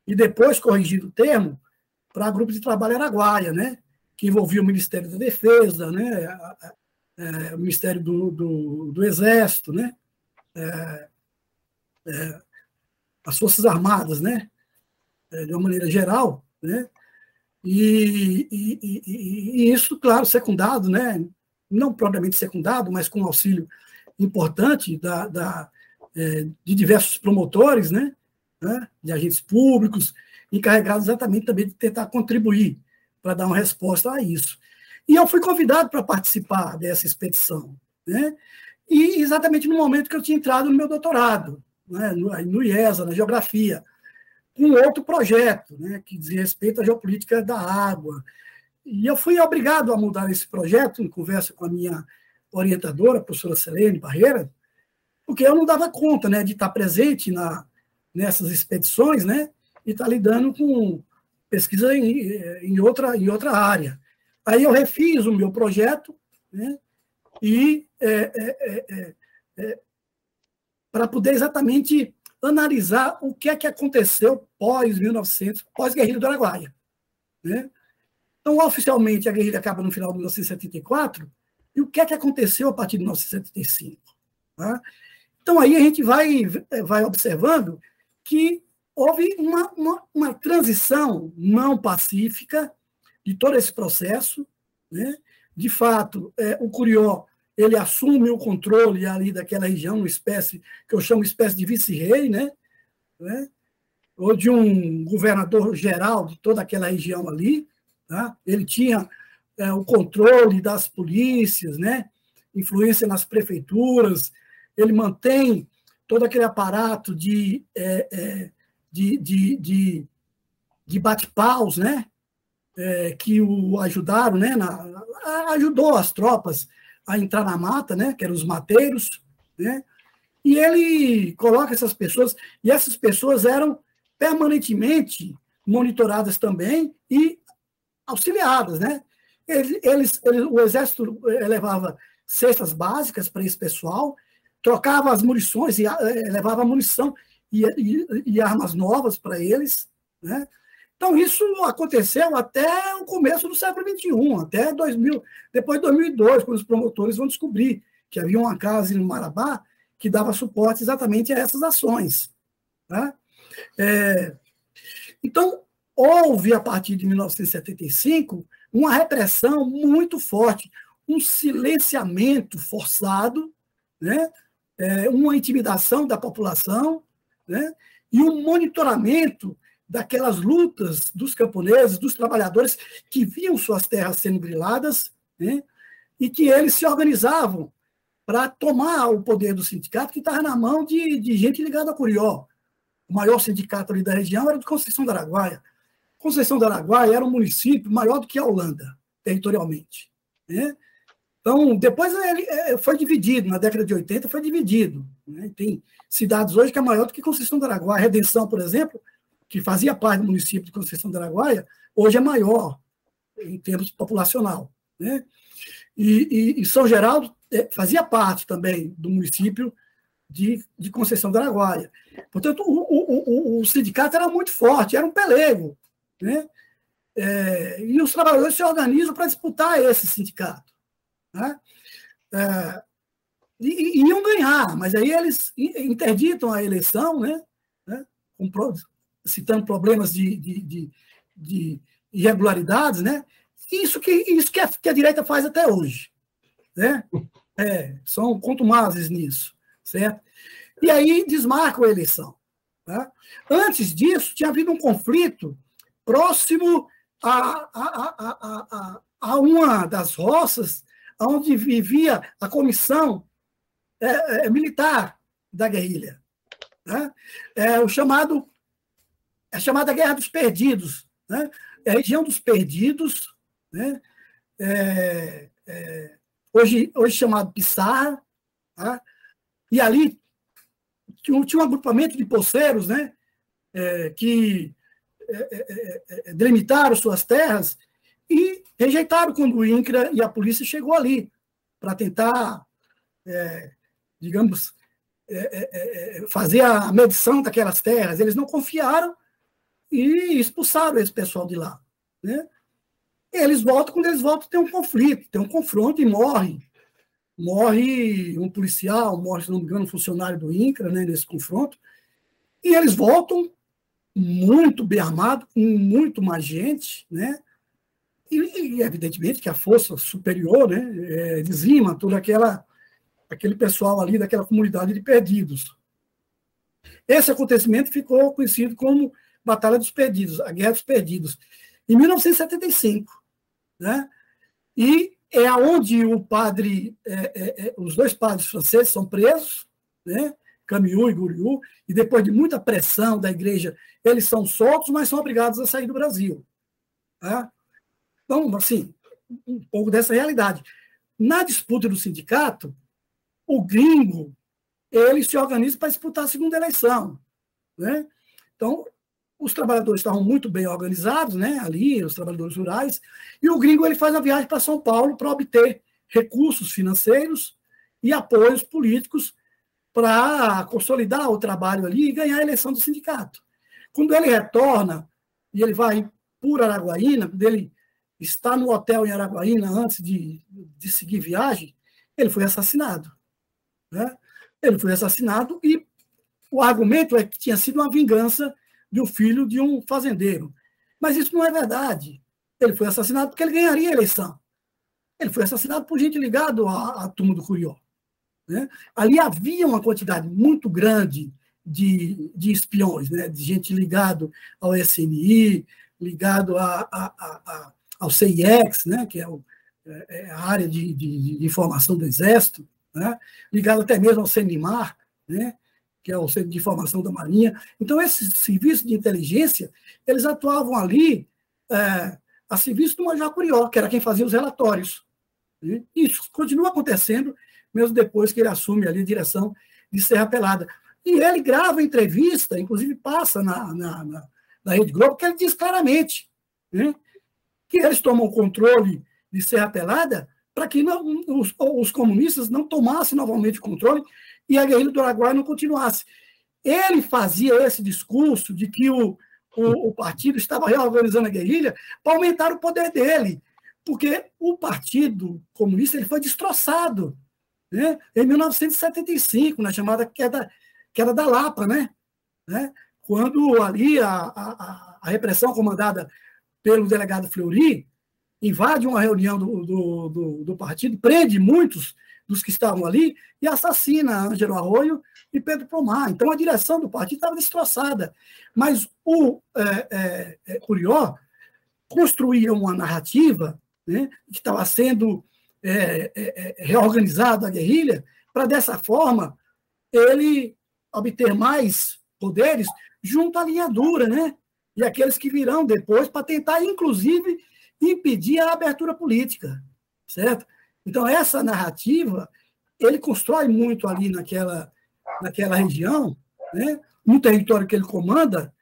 e depois corrigido o termo para Grupo de Trabalho Araguaia, né? que envolvia o Ministério da Defesa, né? É, o Ministério do, do, do Exército, né? É, é, as Forças Armadas, né? De uma maneira geral, né? E, e, e, e, isso, claro, secundado, né? não propriamente secundado, mas com auxílio importante da, da de diversos promotores, né? né? de agentes públicos, encarregados exatamente também de tentar contribuir para dar uma resposta a isso. E eu fui convidado para participar dessa expedição. Né? E exatamente no momento que eu tinha entrado no meu doutorado, né? no, no IESA, na geografia, com outro projeto, né? que diz respeito à geopolítica da água. E eu fui obrigado a mudar esse projeto, em conversa com a minha orientadora, a professora Selene Barreira, porque eu não dava conta né, de estar presente na, nessas expedições né, e estar lidando com pesquisa em, em, outra, em outra área. Aí eu refiz o meu projeto, né? e é, é, é, é para poder exatamente analisar o que é que aconteceu pós 1900, pós guerrilha do Araguaia, né? Então, oficialmente, a guerrilha acaba no final de 1974, e o que é que aconteceu a partir de 1975? Tá? Então, aí a gente vai, vai observando que houve uma, uma, uma transição não pacífica de todo esse processo. Né? De fato, é, o Curió ele assume o controle ali daquela região, uma espécie que eu chamo espécie de vice-rei, né? né? ou de um governador geral de toda aquela região ali. Tá? Ele tinha é, o controle das polícias, né? influência nas prefeituras, ele mantém todo aquele aparato de, é, é, de, de, de, de bate-paus, né? É, que o ajudaram, né, na, ajudou as tropas a entrar na mata, né, que eram os mateiros, né, e ele coloca essas pessoas, e essas pessoas eram permanentemente monitoradas também e auxiliadas, né? Eles, eles, o exército eh, levava cestas básicas para esse pessoal, trocava as munições e eh, levava munição e, e, e armas novas para eles, né? Então, isso aconteceu até o começo do século XXI, até 2000, depois de 2002, quando os promotores vão descobrir que havia uma casa no Marabá que dava suporte exatamente a essas ações. Né? É, então, houve, a partir de 1975, uma repressão muito forte, um silenciamento forçado, né? É, uma intimidação da população né? e um monitoramento daquelas lutas dos camponeses, dos trabalhadores que viam suas terras sendo griladas, né? e que eles se organizavam para tomar o poder do sindicato, que estava na mão de, de gente ligada a Curió. O maior sindicato ali da região era de Conceição da Araguaia. Conceição da Araguaia era um município maior do que a Holanda, territorialmente. Né? Então, depois ele é, foi dividido, na década de 80 foi dividido. Né? Tem cidades hoje que é maior do que Conceição da Araguaia. Redenção, por exemplo, que fazia parte do município de Conceição da Araguaia, hoje é maior em termos populacional. Né? E, e, e São Geraldo é, fazia parte também do município de, de Conceição da Araguaia. Portanto, o, o, o, o, sindicato era muito forte, era um pelego. Né? É, e os trabalhadores se organizam para disputar esse sindicato. Né? É, e, e, iam ganhar, mas aí eles interditam a eleição, né? né? Citando problemas de, de, de, de, irregularidades, né? Isso que, isso que a, que a direita faz até hoje. Né? É, são contumazes nisso, certo? E aí desmarcam a eleição. Tá? Antes disso, tinha havido um conflito próximo a, a, a, a, uma das roças onde vivia a comissão é, é, militar da guerrilha. Né? É, o chamado é chamada Guerra dos Perdidos. Né? É a região dos Perdidos, né? É, é, hoje, hoje chamado Pissarra, tá? e ali tinha, tinha um agrupamento de poceiros né? É, que é, delimitaram suas terras e rejeitaram quando o INCRA e a polícia chegou ali para tentar, digamos, fazer a medição daquelas terras. Eles não confiaram e expulsaram esse pessoal de lá. Né? Eles voltam, quando eles voltam, tem um conflito, tem um confronto e morre. Morre um policial, morre, se não me engano, um funcionário do INCRA né, nesse confronto. E eles voltam muito bem armados, com muito mais gente, né? E, e, evidentemente que a força superior né, é, dizima todo aquela, aquele pessoal ali daquela comunidade de perdidos. Esse acontecimento ficou conhecido como Batalha dos Perdidos, a Guerra dos Perdidos, em 1975. Né? E é onde o padre, é, é, é, os dois padres franceses são presos, né? Camiu e Guriu, e depois de muita pressão da igreja, eles são soltos, mas são obrigados a sair do Brasil. Tá? Então, assim, um pouco dessa realidade. Na disputa do sindicato, o gringo ele se organiza para disputar a segunda eleição. Né? Então, os trabalhadores estavam muito bem organizados, né, ali, os trabalhadores rurais, e o gringo ele faz a viagem para São Paulo para obter recursos financeiros e apoios políticos para consolidar o trabalho ali e ganhar a eleição do sindicato. Quando ele retorna e ele vai por Araguaína, quando ele está no hotel em Araguaína antes de, de seguir viagem, ele foi assassinado. Né? Ele foi assassinado e o argumento é que tinha sido uma vingança de um filho de um fazendeiro. Mas isso não é verdade. Ele foi assassinado porque ele ganharia a eleição. Ele foi assassinado por gente ligada à, à turma do Curió. Né? Ali havia uma quantidade muito grande de, de espiões, né? de gente ligado ao SNI, ligado a, a, a, ao CIEX, né? que é, o, é, é a área de, de, de, informação do Exército, né? ligado até mesmo ao CENIMAR, né? Que é o Centro de Informação da Marinha. Então, esses serviços de inteligência, eles atuavam ali é, a serviço do Major Curió, que era quem fazia os relatórios. Isso continua acontecendo, mesmo depois que ele assume ali a direção de Serra Pelada. E ele grava entrevista, inclusive passa na, na, na, na Rede Globo, que ele diz claramente né, que eles tomam o controle de Serra Pelada para que não, os, os, comunistas não tomassem novamente o controle e a guerrilha do Araguaia não continuasse. Ele fazia esse discurso de que o, o, o partido estava reorganizando a guerrilha para aumentar o poder dele, porque o Partido Comunista ele foi destroçado né? em 1975, na chamada queda, queda da Lapa, né? né? quando ali a, a, a repressão comandada pelo delegado Fleury invade uma reunião do, do, do, do, partido, prende muitos dos que estavam ali e assassina Ângelo Arroio e Pedro Pomar. Então a direção do partido estava destroçada. Mas o é, é, é Curió construía uma narrativa né, que estava sendo é, é, é reorganizada a guerrilha, para dessa forma ele obter mais poderes junto à linha dura, né? E aqueles que virão depois para tentar, inclusive, impedir a abertura política, certo? Então, essa narrativa, ele constrói muito ali naquela, naquela região, né? no território que ele comanda,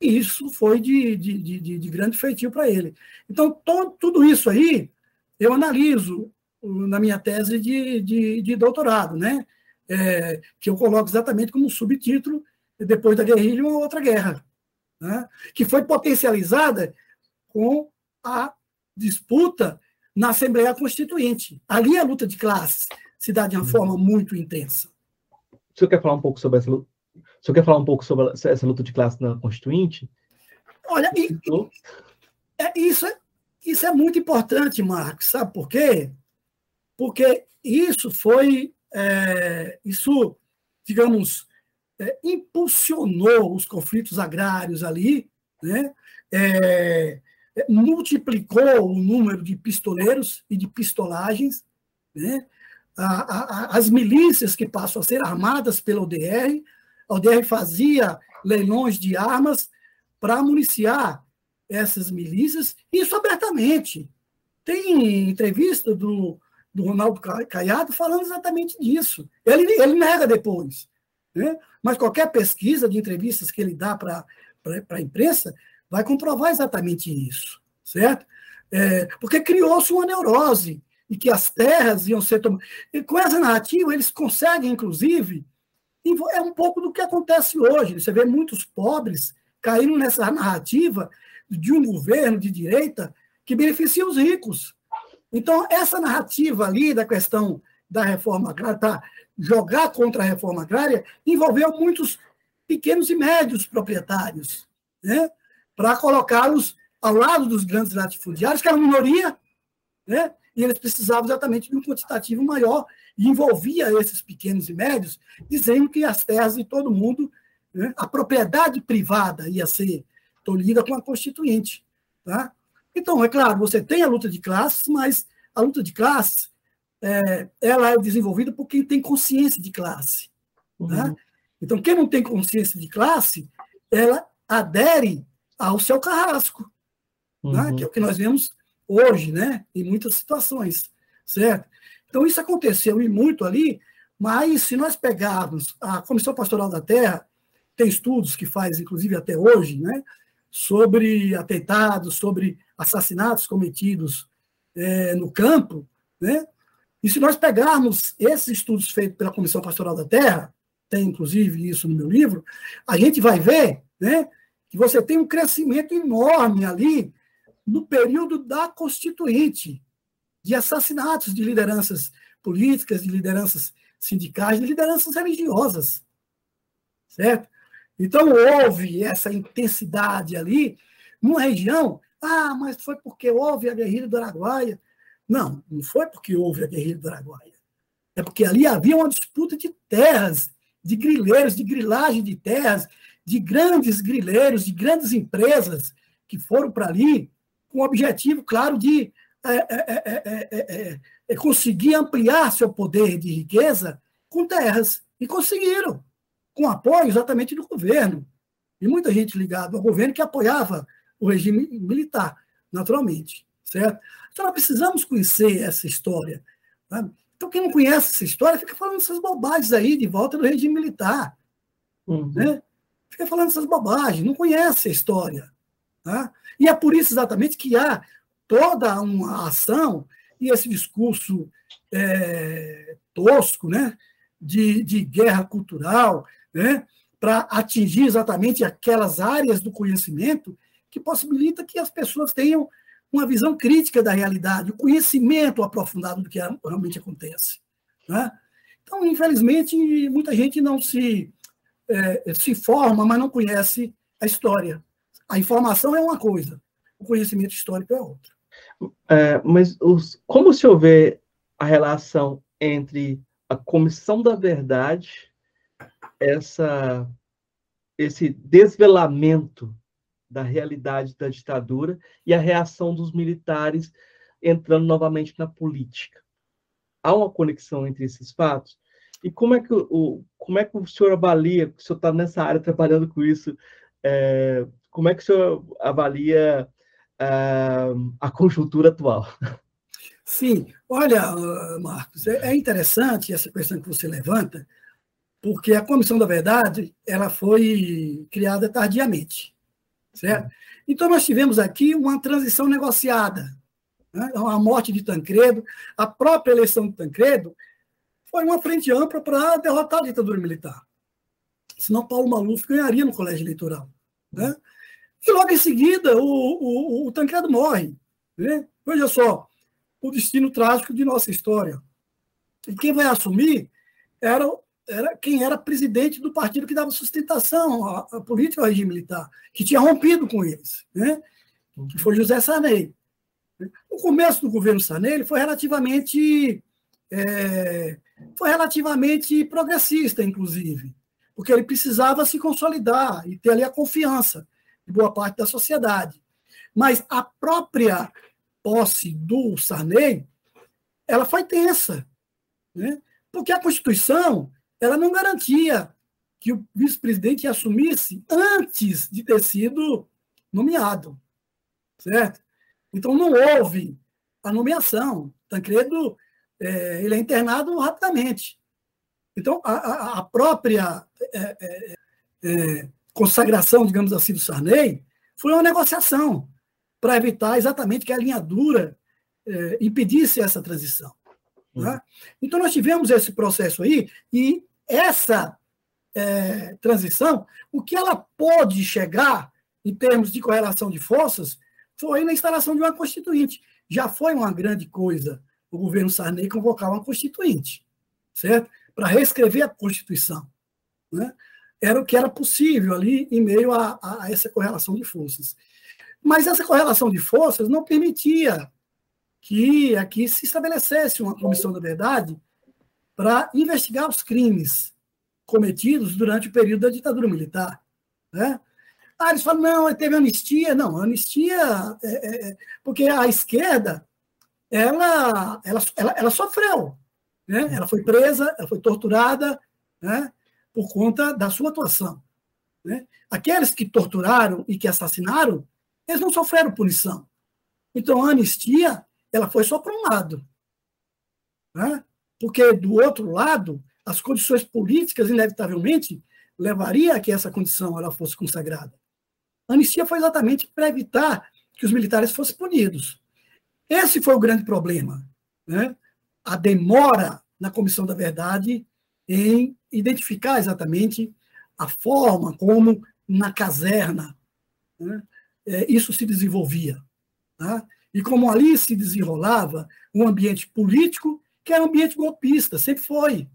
e isso foi de, de, de, de grande feitio para ele. Então, todo, tudo isso aí, eu analiso na minha tese de, de, de doutorado, né? É, que eu coloco exatamente como subtítulo depois da guerrilha uma outra guerra, né? que foi potencializada com a disputa na Assembleia Constituinte. Ali a luta de classes se dá de uma forma muito intensa. O senhor quer falar um pouco sobre essa luta? O quer falar um pouco sobre essa luta de classe na Constituinte? Olha, e, é, isso, é, isso é muito importante, Marcos. Sabe por quê? Porque isso foi, é, isso, digamos, é, impulsionou os conflitos agrários ali, né? É, multiplicou o número de pistoleiros e de pistolagens, né? As milícias que passam a ser armadas pela ODR, a ODR fazia leilões de armas para municiar essas milícias, isso abertamente. Tem entrevista do, do Ronaldo Caiado falando exatamente disso. Ele, ele nega depois. Né? Mas qualquer pesquisa de entrevistas que ele dá para a imprensa vai comprovar exatamente isso, certo? É, porque criou-se uma neurose e que as terras iam ser tomadas. E com essa narrativa, eles conseguem, inclusive, é um pouco do que acontece hoje. Você vê muitos pobres caindo nessa narrativa de um governo de direita que beneficia os ricos. Então, essa narrativa ali da questão da reforma agrária, tá, jogar contra a reforma agrária, envolveu muitos pequenos e médios proprietários, né? Para colocá-los ao lado dos grandes latifundiários, que eram minoria, né? e eles precisavam exatamente de um quantitativo maior, e envolvia esses pequenos e médios, dizendo que as terras de todo mundo, né? a propriedade privada ia ser tolhida com a Constituinte. Tá? Então, é claro, você tem a luta de classes, mas a luta de classes é, ela é desenvolvida por quem tem consciência de classe. Uhum. Né? Então, quem não tem consciência de classe, ela adere ao seu carrasco, né? uhum. né? que é o que nós vemos hoje, né? em muitas situações, certo? Então, isso aconteceu e muito ali, mas se nós pegarmos a Comissão Pastoral da Terra, tem estudos que faz, inclusive até hoje, né? sobre atentados, sobre assassinatos cometidos é, no campo, né? E se nós pegarmos esses estudos feitos pela Comissão Pastoral da Terra, tem inclusive isso no meu livro, a gente vai ver né, que você tem um crescimento enorme ali no período da Constituinte, de assassinatos de lideranças políticas, de lideranças sindicais, de lideranças religiosas. Certo? Então, houve essa intensidade ali, numa região. Ah, mas foi porque houve a guerrilha do Araguaia. Não, não foi porque houve a guerrilha do Araguaia. É porque ali havia uma disputa de terras, de grileiros, de grilagem de terras, de grandes grileiros, de grandes empresas que foram para ali com o objetivo, claro, de é é, é, é, conseguir ampliar seu poder de riqueza com terras. E conseguiram, com apoio exatamente do governo. E muita gente ligada ao governo que apoiava o regime militar. naturalmente, certo? Então, nós precisamos conhecer essa história. Tá? Então, quem não conhece essa história fica falando essas bobagens aí de volta do regime militar. Uhum. Né? Fica falando essas bobagens, não conhece a história. Tá? E é por isso exatamente que há toda uma ação e esse discurso é, tosco né? de, de guerra cultural, né? para atingir exatamente aquelas áreas do conhecimento que possibilita que as pessoas tenham uma visão crítica da realidade, o conhecimento aprofundado do que realmente acontece. Né? Então, infelizmente, muita gente não se, é, se forma, mas não conhece a história. A informação é uma coisa, o conhecimento histórico é outra. É, mas os, como se houver a relação entre a comissão da verdade, essa, esse desvelamento da realidade da ditadura e a reação dos militares entrando novamente na política. Há uma conexão entre esses fatos? E como é que o, como é que o senhor avalia, o senhor está nessa área trabalhando com isso, é, como é que o senhor avalia uh, a conjuntura atual? Sim, olha, Marcos, é, é interessante essa questão que você levanta, porque a Comissão da Verdade ela foi criada tardiamente. Certo? Então, nós tivemos aqui uma transição negociada. Né? A morte de Tancredo, a própria eleição de Tancredo, foi uma frente ampla para derrotar a ditadura militar. Senão, Paulo Maluf ganharia no colégio eleitoral. Né? E logo em seguida, o, o, o Tancredo morre. Né? Veja só, o destino trágico de nossa história. E quem vai assumir era era quem era presidente do partido que dava sustentação à, à política ao regime militar, que tinha rompido com eles, né? que foi José Sarney. O começo do governo Sarney foi relativamente é, foi relativamente progressista, inclusive, porque ele precisava se consolidar e ter ali a confiança de boa parte da sociedade. Mas a própria posse do Sarney, ela foi tensa, né? porque a Constituição ela não garantia que o vice-presidente assumisse antes de ter sido nomeado, certo? Então não houve a nomeação. Tancredo é, ele é internado rapidamente. Então a, a própria é, é, é, consagração, digamos assim, do Sarney foi uma negociação para evitar exatamente que a linha dura é, impedisse essa transição. Né? Uhum. Então, nós tivemos esse processo aí, e essa é, transição, o que ela pôde chegar em termos de correlação de forças foi na instalação de uma constituinte. Já foi uma grande coisa o governo Sarney convocar uma constituinte, certo? Para reescrever a Constituição. Né? Era o que era possível ali em meio a, a essa correlação de forças. Mas essa correlação de forças não permitia que aqui se estabelecesse uma comissão da verdade para investigar os crimes cometidos durante o período da ditadura militar. Né? Ah, eles falam, não, teve anistia. Não, anistia, é, é, é, porque a esquerda, ela, ela, ela, ela sofreu. Né? Ela foi presa, ela foi torturada né? por conta da sua atuação. Né? Aqueles que torturaram e que assassinaram, eles não sofreram punição. Então, a anistia, ela foi só para um lado. Né? porque do outro lado, as condições políticas, inevitavelmente, levaria a que essa condição ela fosse consagrada. A anistia foi exatamente para evitar que os militares fossem punidos. Esse foi o grande problema. Né? A demora na Comissão da Verdade em identificar exatamente a forma como, na caserna, né, é, isso se desenvolvia. Tá? E como ali se desenrolava um ambiente político que era um ambiente golpista, sempre foi.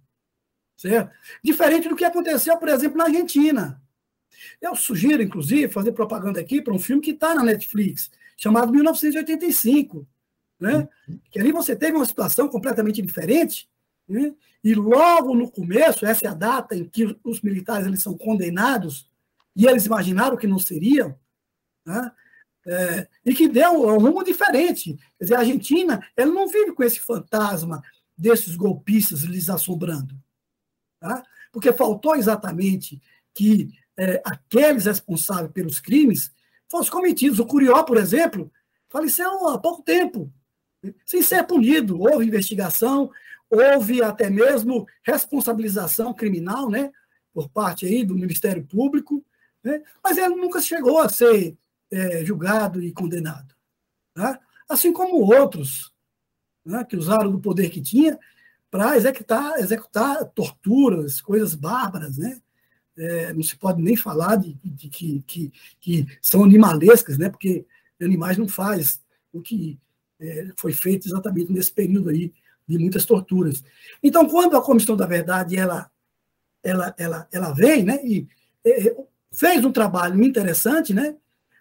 Certo? Diferente do que aconteceu, por exemplo, na Argentina. Eu sugiro, inclusive, fazer propaganda aqui para um filme que está na Netflix, chamado 1985. Né? Que ali você teve uma situação completamente diferente, né? e logo no começo, essa é a data em que os militares eles são condenados, e eles imaginaram que não seriam, né? É, e que deu um rumo diferente. Quer dizer, a Argentina ela não vive com esse fantasma desses golpistas lhes assombrando. Tá? Porque faltou exatamente que é, aqueles responsáveis pelos crimes fossem cometidos. O Curió, por exemplo, faleceu há pouco tempo, sem ser punido. Houve investigação, houve até mesmo responsabilização criminal, né, por parte aí do Ministério Público, né, mas ele nunca chegou a ser é, julgado e condenado. Tá? Assim como outros né, que usaram do poder que tinha para executar, executar torturas, coisas bárbaras, né? É, não se pode nem falar de, de que, que, que, são animalescas, né? Porque animais não faz o que é, foi feito exatamente nesse período aí de muitas torturas. Então, quando a Comissão da Verdade ela, ela, ela, ela vem né, e é, fez um trabalho interessante, né,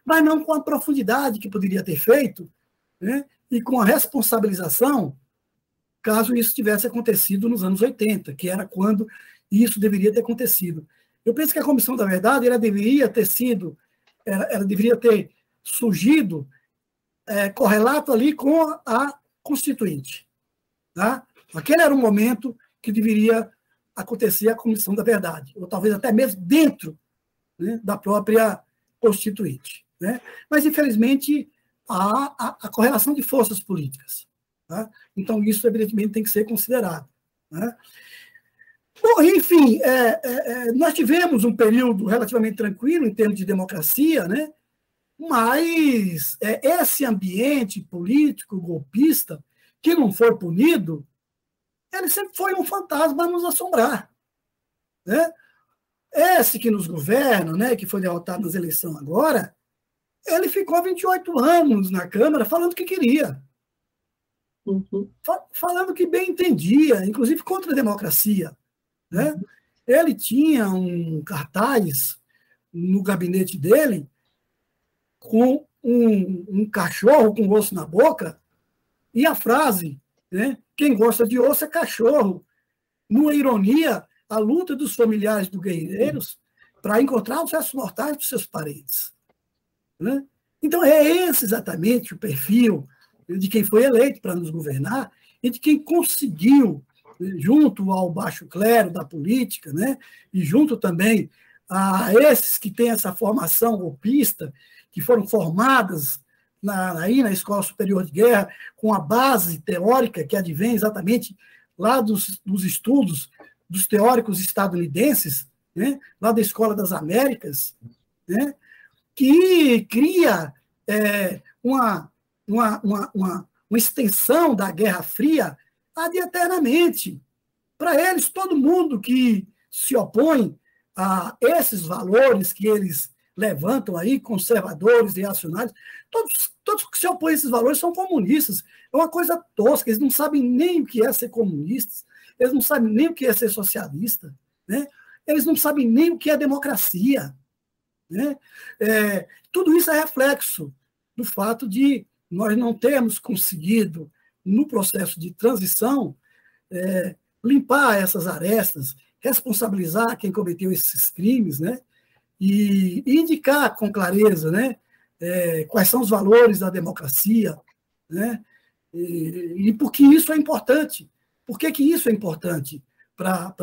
mas não com a profundidade que poderia ter feito, né, e com a responsabilização, caso isso tivesse acontecido nos anos 80, que era quando isso deveria ter acontecido. Eu penso que a Comissão da Verdade ela deveria ter sido, ela, ela deveria ter surgido é, correlato ali com a Constituinte. Tá? Aquele era o momento que deveria acontecer a Comissão da Verdade, ou talvez até mesmo dentro né, da própria Constituinte. Né? Mas, infelizmente, há a, a correlação de forças políticas. Tá? Então, isso, evidentemente, tem que ser considerado. Né? Bom, enfim, é, é, é, nós tivemos um período relativamente tranquilo em termos de democracia, né? Mas é, esse ambiente político golpista que não for punido, ele sempre foi um fantasma a nos assombrar. Né? Esse que nos governa, né, que foi derrotado nas eleições agora, ele ficou 28 anos na Câmara falando o que queria. Uhum. Falando que bem entendia, inclusive contra a democracia. Né? Uhum. Ele tinha um cartaz no gabinete dele com um, um cachorro com osso na boca e a frase, né? quem gosta de osso é cachorro. Numa ironia, a luta dos familiares dos guerreiros para encontrar os restos mortais dos seus parentes. Né? Então, é esse exatamente o perfil de quem foi eleito para nos governar e de quem conseguiu, junto ao baixo clero da política, né? e junto também a esses que têm essa formação golpista, que foram formadas na, aí na Escola Superior de Guerra, com a base teórica que advém exatamente lá dos, dos estudos dos teóricos estadunidenses, né, lá da Escola das Américas, né, que cria é, uma, uma, uma, uma, extensão da Guerra Fria ad eternamente. Para eles, todo mundo que se opõe a esses valores que eles levantam aí, conservadores, reacionários, todos, todos que se opõem a esses valores são comunistas. É uma coisa tosca, eles não sabem nem o que é ser comunistas, eles não sabem nem o que é ser socialista, né? eles não sabem nem o que é democracia. Né? É, tudo isso é reflexo do fato de nós não termos conseguido, no processo de transição, é, limpar essas arestas, responsabilizar quem cometeu esses crimes, né? E indicar com clareza né, é, quais são os valores da democracia, né, e, e por que isso é importante. Por que, que isso é importante para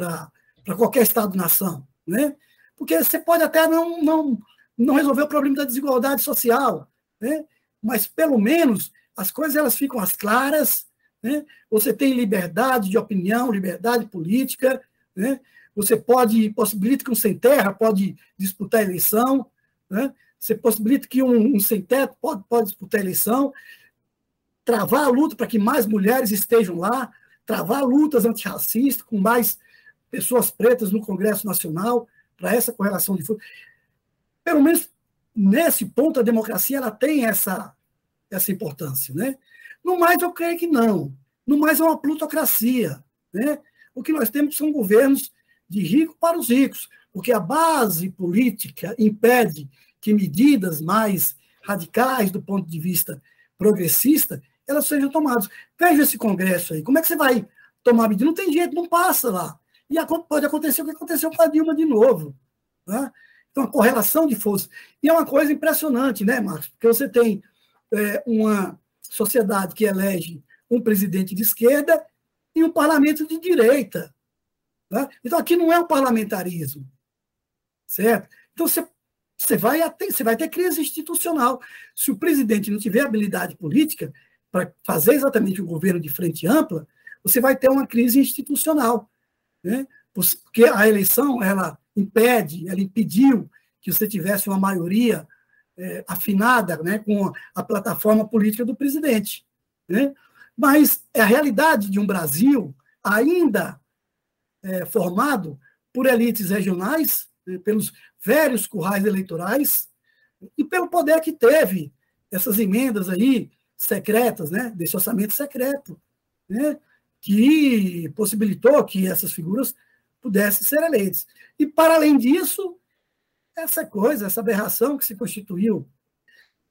qualquer Estado-nação? Né? Porque você pode até não, não, não resolver o problema da desigualdade social, né? mas pelo menos as coisas elas ficam as claras, né? você tem liberdade de opinião, liberdade política, né? Você pode, possibilita que um sem terra pode disputar a eleição, né? você possibilita que um, um sem teto pode, pode disputar a eleição, travar a luta para que mais mulheres estejam lá, travar lutas antirracistas com mais pessoas pretas no Congresso Nacional, para essa correlação de força. Pelo menos nesse ponto, a democracia ela tem essa, essa importância. Né? No mais, eu creio que não. No mais, é uma plutocracia. Né? O que nós temos são governos de rico para os ricos, porque a base política impede que medidas mais radicais do ponto de vista progressista elas sejam tomadas. Veja esse congresso aí, como é que você vai tomar medida? Não tem jeito, não passa lá. E pode acontecer o que aconteceu com a Dilma de novo. Né? Então, a correlação de forças. E é uma coisa impressionante, né, Marcos? Porque você tem é, uma sociedade que elege um presidente de esquerda e um parlamento de direita. Né? Então, aqui não é o parlamentarismo. Certo? Então, você, você vai, ter, você vai ter crise institucional. Se o presidente não tiver habilidade política para fazer exatamente um governo de frente ampla, você vai ter uma crise institucional. Né? Porque a eleição ela impede, ela impediu que você tivesse uma maioria é, afinada né, com a plataforma política do presidente. Né? Mas é a realidade de um Brasil ainda é, formado por elites regionais, né, pelos velhos currais eleitorais e pelo poder que teve essas emendas aí secretas, né, desse orçamento secreto, né, que possibilitou que essas figuras pudessem ser eleitas. E, para além disso, essa coisa, essa aberração que se constituiu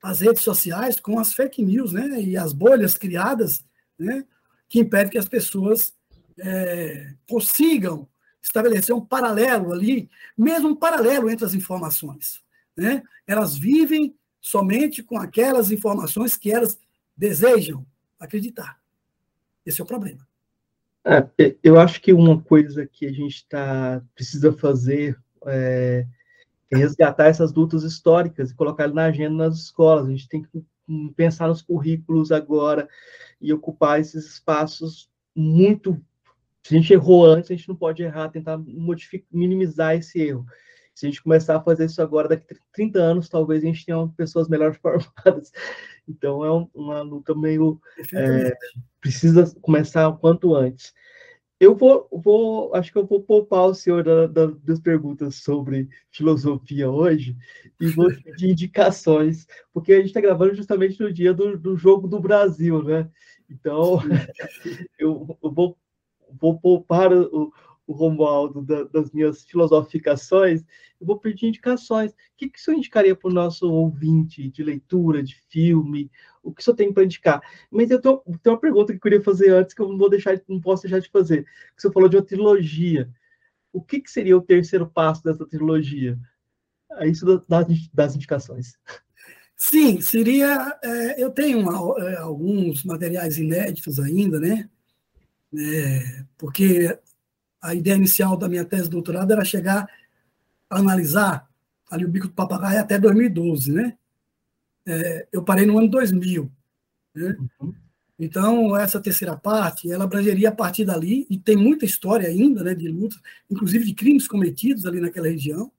as redes sociais com as fake news né, e as bolhas criadas né, que impedem que as pessoas é, consigam estabelecer um paralelo ali, mesmo um paralelo entre as informações. Né? Elas vivem somente com aquelas informações que elas desejam acreditar. Esse é o problema. É, eu acho que uma coisa que a gente tá, precisa fazer é, é resgatar essas lutas históricas e colocar na agenda nas escolas. A gente tem que pensar nos currículos agora e ocupar esses espaços muito se a gente errou antes, a gente não pode errar, tentar minimizar esse erro. Se a gente começar a fazer isso agora, daqui a 30 anos, talvez a gente tenha pessoas melhores formadas. Então, é uma luta meio. É, precisa começar o quanto antes. Eu vou, vou, acho que eu vou poupar o senhor da, da, das perguntas sobre filosofia hoje e vou pedir indicações, porque a gente está gravando justamente no dia do, do jogo do Brasil, né? Então, eu, eu vou vou poupar o, o Romualdo da, das minhas filosoficações, eu vou pedir indicações. O que, que o senhor indicaria para o nosso ouvinte de leitura, de filme? O que o senhor tem para indicar? Mas eu tenho, tenho, uma pergunta que eu queria fazer antes, que eu não vou deixar, não posso deixar de fazer. O senhor falou de uma trilogia. O que, que seria o terceiro passo dessa trilogia? É isso das, das indicações. Sim, seria. É, eu tenho uma, é, alguns materiais inéditos ainda, né? É, porque a ideia inicial da minha tese de doutorado era chegar a analisar ali o bico do papagaio até 2012, né? É, eu parei no ano 2000, né? Uhum. Então, essa terceira parte, ela abrangeria a partir dali, e tem muita história ainda, né, de luta, inclusive de crimes cometidos ali naquela região,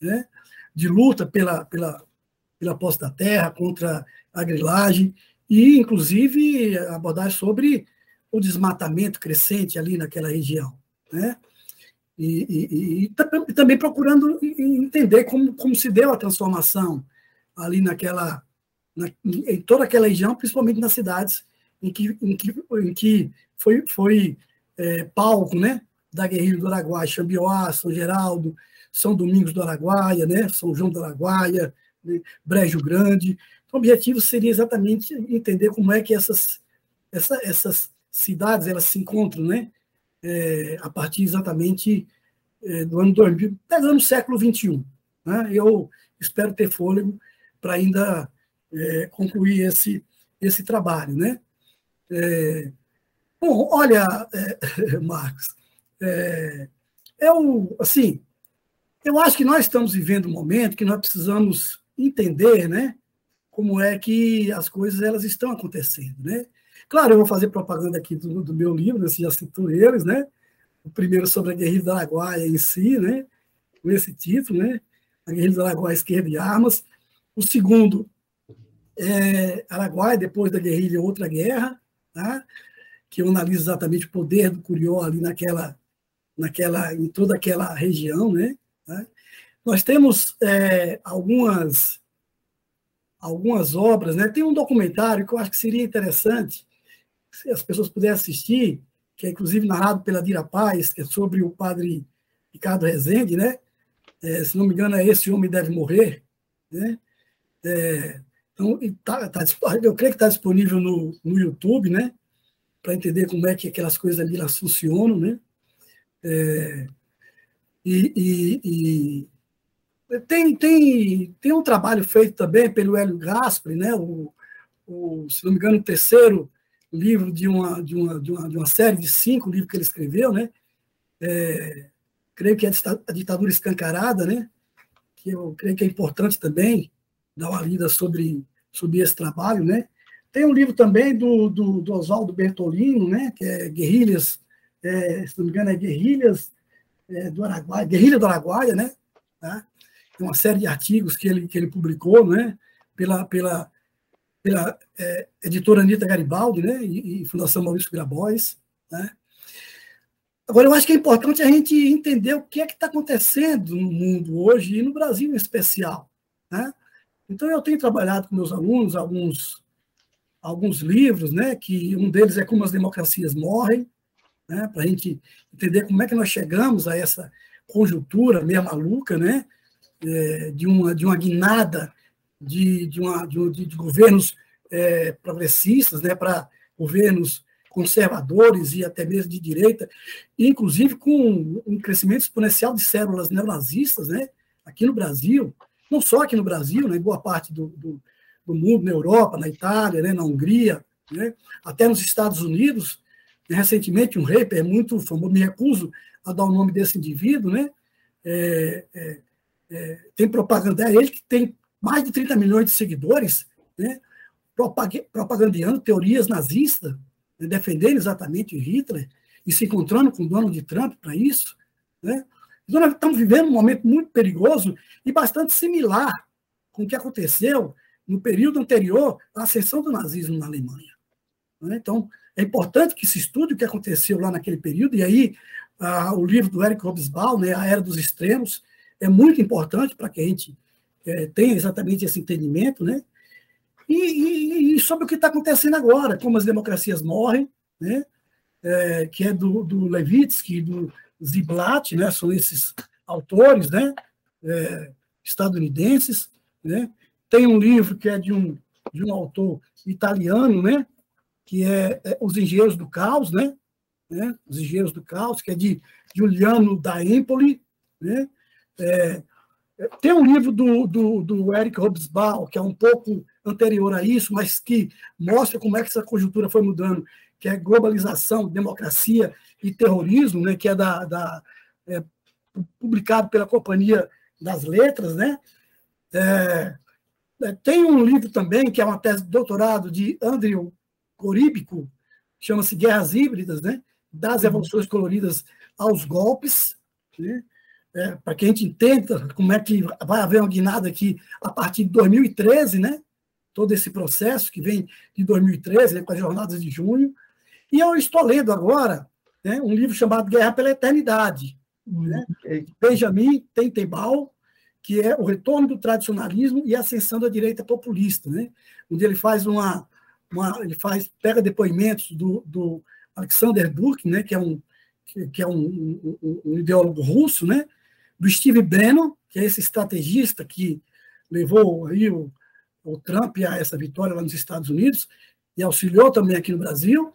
né, de luta pela, pela, pela posse da terra, contra a grilagem, e, inclusive, abordar sobre o desmatamento crescente ali naquela região. Né? E, e, e, também procurando entender como, como se deu a transformação ali naquela, na, em toda aquela região, principalmente nas cidades em que, em que, em que foi, foi é, palco né, da guerrilha do Araguaia, Xambioá, São Geraldo, São Domingos do Araguaia, né, São João do Araguaia, né, Brejo Grande. O objetivo seria exatamente entender como é que essas, essa, essas cidades elas se encontram, né? É, a partir exatamente é, do ano 2000, pegando o século 21. Né? Eu espero ter fôlego para ainda é, concluir esse, esse trabalho, né? É, bom, olha, é, Marcos, é, eu, assim, eu acho que nós estamos vivendo um momento que nós precisamos entender, né? Como é que as coisas elas estão acontecendo, né? Claro, eu vou fazer propaganda aqui do, do meu livro, você já citou eles, né? O primeiro sobre a guerrilha do Araguaia em si, né? Com esse título, né? A guerrilha do Araguaia, esquerda e armas. O segundo é Araguaia, depois da guerrilha, outra guerra, tá? que eu analiso exatamente o poder do Curió ali naquela, naquela, em toda aquela região, né? Tá? Nós temos é, algumas algumas obras, né? Tem um documentário que eu acho que seria interessante se as pessoas puderem assistir, que é inclusive narrado pela Dira Paz, que é sobre o padre Ricardo Rezende, né? É, se não me engano, é Esse Homem Deve Morrer, né? É, então, tá, tá, eu creio que está disponível no, no YouTube, né? Para entender como é que aquelas coisas ali elas funcionam, né? É, e, e, e, tem, tem, tem um trabalho feito também pelo Hélio Gaspari, né? O, o, se não me engano, o terceiro livro de uma, de uma, de uma, de uma série de cinco livros que ele escreveu, né? É, creio que é a ditadura escancarada, né? que eu creio que é importante também dar uma lida sobre, sobre esse trabalho, né? Tem um livro também do, do, do Oswaldo Bertolino, né? Que é Guerrilhas, é, se não me engano, é Guerrilhas é, do Araguaia, Guerrilha do Araguaia, né? Tá? Uma série de artigos que ele, que ele publicou, né? Pela, pela, pela é, editora Anitta Garibaldi, né? E, e Fundação Maurício Grabois, né? Agora, eu acho que é importante a gente entender o que é que está acontecendo no mundo hoje e no Brasil em especial. Né? Então, eu tenho trabalhado com meus alunos alguns, alguns livros, né, que um deles é Como as Democracias Morrem, né, para a gente entender como é que nós chegamos a essa conjuntura meio maluca, né, é, de, uma, de uma guinada de, de, uma, de, de governos é, progressistas né, para governos conservadores e até mesmo de direita, inclusive com um crescimento exponencial de células neonazistas, né, aqui no Brasil, não só aqui no Brasil, né, em boa parte do, do, do mundo, na Europa, na Itália, né, na Hungria, né, até nos Estados Unidos. Recentemente, um rapper muito famoso, me recuso a dar o nome desse indivíduo, né, é, é, é, tem propaganda, é ele que tem mais de 30 milhões de seguidores, né, propagandeando teorias nazistas, né, defendendo exatamente Hitler e se encontrando com Donald Trump para isso. Né? Então, nós estamos vivendo um momento muito perigoso e bastante similar com o que aconteceu no período anterior à ascensão do nazismo na Alemanha. Né? Então, é importante que se estude o que aconteceu lá naquele período, e aí ah, o livro do Eric Hobsbawm, né, A Era dos Extremos, é muito importante para que a gente é, tenha exatamente esse entendimento, né? E, e, e sobre o que está acontecendo agora, como as democracias morrem, né? É, que é do, do Levitsky, do Ziblatt, né? são esses autores né? É, estadunidenses. Né? Tem um livro que é de um, de um autor italiano, né? que é, é Os Engenheiros do Caos, né? né? Os Engenheiros do Caos, que é de Giuliano da Empoli. Né? É, tem um livro do, do, do Eric Hobsbawm, que é um pouco anterior a isso, mas que mostra como é que essa conjuntura foi mudando, que é globalização, democracia e terrorismo, né, que é, da, da é, publicado pela Companhia das Letras, né? É, é, tem um livro também, que é uma tese de doutorado de Andrew Coríbico, chama-se Guerras Híbridas, né? das evoluções coloridas aos golpes, né? É, para que a gente entenda como é que vai haver uma guinada aqui a partir de 2013, né? todo esse processo que vem de 2013, né, com as jornadas de junho. E eu estou lendo agora né, um livro chamado Guerra pela Eternidade, né, Benjamin Tentenbaum, que é o retorno do tradicionalismo e a ascensão da direita populista, né, onde ele faz uma, uma ele faz pega depoimentos do, do Alexander Burke, né, que é um que, que é um, um, um, ideólogo russo, né, do Steve Bannon, que é esse estrategista que levou aí o, o Trump a essa vitória lá nos Estados Unidos e auxiliou também aqui no Brasil.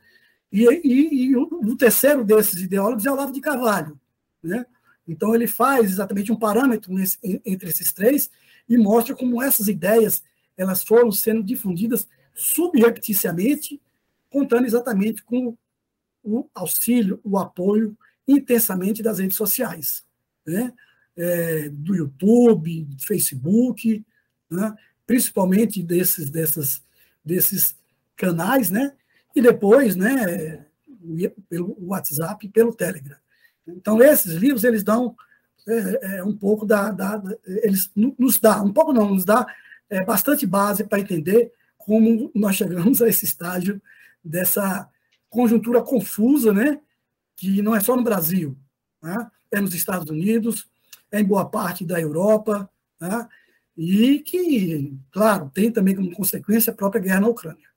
E, e, e o, o, terceiro desses ideólogos é o Olavo de Carvalho. Né? Então, ele faz exatamente um parâmetro nesse, entre esses três e mostra como essas ideias elas foram sendo difundidas subrepticiamente, contando exatamente com o auxílio, o apoio intensamente das redes sociais, né? É, do YouTube, do Facebook, né? principalmente desses, dessas, desses canais, né? E depois, né, pelo WhatsApp e pelo Telegram. Então, esses livros, eles dão é, é, um pouco da, da, Eles nos dá, um pouco não, nos dá é, bastante base para entender como nós chegamos a esse estágio dessa conjuntura confusa, né? Que não é só no Brasil, né? é nos Estados Unidos, em boa parte da Europa, né? e que, claro, tem também como consequência a própria guerra na Ucrânia.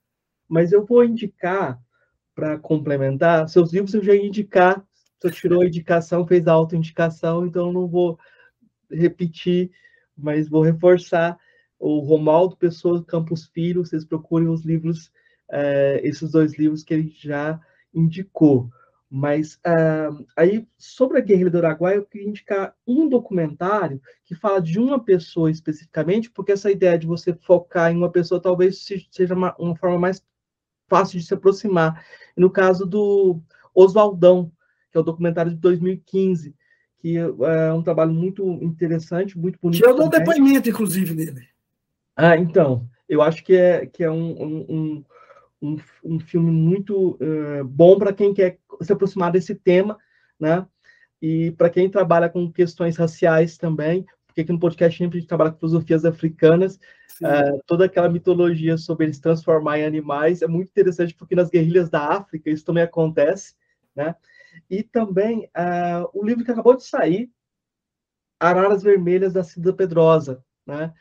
Mas eu vou indicar, para complementar, seus livros eu já ia indicar, você tirou a indicação, fez a autoindicação, então não vou repetir, mas vou reforçar o Romaldo Pessoa Campos Filho, vocês procurem os livros, é, esses dois livros que ele já indicou. Mas uh, aí, sobre a guerrilha do Araguaia, eu queria indicar um documentário que fala de uma pessoa especificamente, porque essa ideia de você focar em uma pessoa talvez seja uma, uma forma mais fácil de se aproximar. no caso do Oswaldão, que é o documentário de 2015, que é um trabalho muito interessante, muito bonito. Que eu dou um depoimento, inclusive, nele. Ah, então, eu acho que é, que é um, um, um, um filme muito uh, bom para quem quer se aproximar desse tema, né? E para quem trabalha com questões raciais também, porque aqui no podcast sempre a gente trabalha com filosofias africanas, uh, toda aquela mitologia sobre eles transformar em animais é muito interessante, porque nas guerrilhas da África isso também acontece, né? E também uh, o livro que acabou de sair, Araras Vermelhas da Cida Pedrosa, né?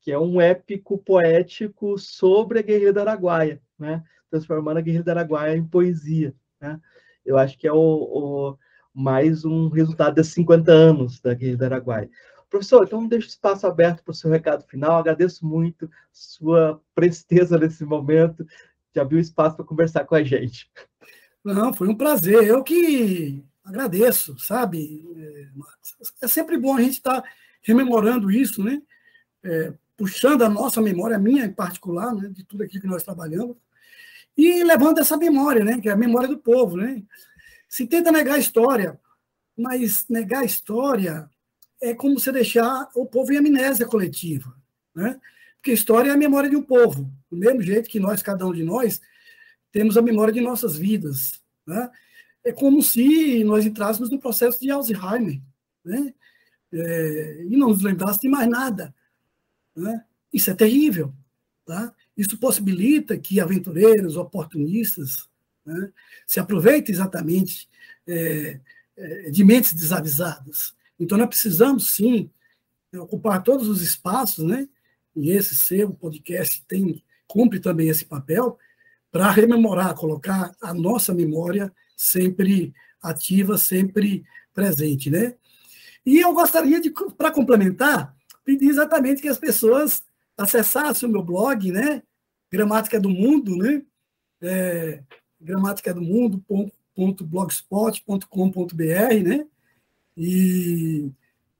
que é um épico poético sobre a Guerrilha do Araguaia, né? transformando a Guerrilha do Araguaia em poesia. Né? Eu acho que é o, o mais um resultado desses 50 anos da Guerrilha do Araguaia. Professor, então deixo o espaço aberto para o seu recado final. Agradeço muito sua presteza nesse momento de abrir o espaço para conversar com a gente. Não, foi um prazer. Eu que agradeço, sabe? É, é sempre bom a gente estar tá rememorando isso, né? É, puxando a nossa memória, a minha em particular, né, de tudo aquilo que nós trabalhamos, e levando essa memória, né, que é a memória do povo. Né? Se tenta negar a história, mas negar a história é como se deixar o povo em amnésia coletiva. Né? Porque história é a memória de um povo, do mesmo jeito que nós, cada um de nós, temos a memória de nossas vidas. Né? É como se nós entrássemos no processo de Alzheimer né? É, e não nos lembrássemos de mais nada. Né? Isso é terrível. Tá? Isso possibilita que aventureiros, oportunistas, né, se aproveitem exatamente é, é, de mentes desavisadas. Então, nós precisamos, sim, ocupar todos os espaços, né? e esse seu podcast tem cumpre também esse papel, para rememorar, colocar a nossa memória sempre ativa, sempre presente. Né? E eu gostaria de, para complementar, pedi exatamente que as pessoas acessassem o meu blog, né? Gramática do Mundo, né? É, gramática do mundo.blogspot.com.br, né? E,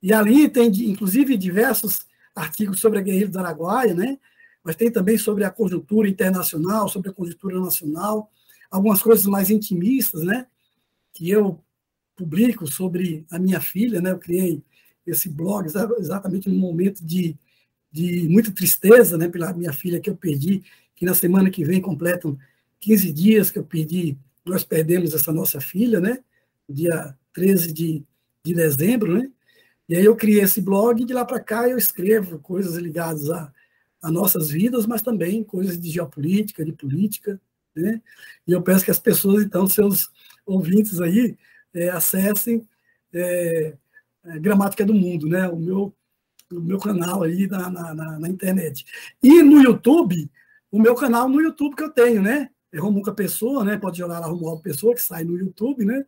e ali tem, inclusive, diversos artigos sobre a guerrilha do Araguaia, né? Mas tem também sobre a conjuntura internacional, sobre a conjuntura nacional, algumas coisas mais intimistas, né? Que eu publico sobre a minha filha, né? Eu criei esse blog exatamente no momento de, de muita tristeza, né, pela minha filha que eu perdi, que na semana que vem completam 15 dias que eu perdi, nós perdemos essa nossa filha, né, dia 13 de, de dezembro, né, e aí eu criei esse blog e de lá para cá eu escrevo coisas ligadas a, a nossas vidas, mas também coisas de geopolítica, de política, né, e eu peço que as pessoas, então, seus ouvintes aí, é, acessem é, Gramática do Mundo, né? O meu, o meu canal aí na, na, na, internet. E no YouTube, o meu canal no YouTube que eu tenho, né? É Romuca Pessoa, né? Pode jogar lá Romualdo Pessoa, que sai no YouTube, né?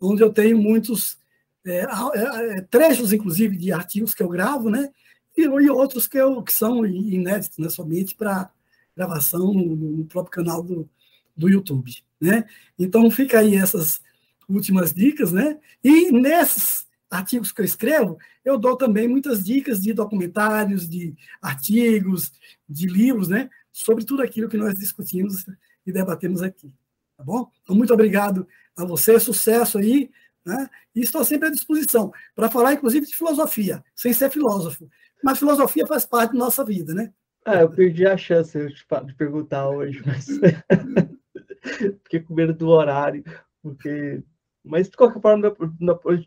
Onde eu tenho muitos é, é, é, trechos, inclusive, de artigos que eu gravo, né? E, e outros que, eu, que são inéditos, né? Somente para gravação no, no, próprio canal do, do YouTube, né? Então, fica aí essas últimas dicas, né? E nesses artigos que eu escrevo, eu dou também muitas dicas de documentários, de artigos, de livros, né, sobre tudo aquilo que nós discutimos e debatemos aqui. Tá bom? Então, muito obrigado a você, sucesso aí, né? E estou sempre à disposição para falar, inclusive, de filosofia, sem ser filósofo. Mas filosofia faz parte da nossa vida, né? Ah, eu perdi a chance de perguntar hoje, mas fiquei com medo do horário, porque mas, de qualquer forma,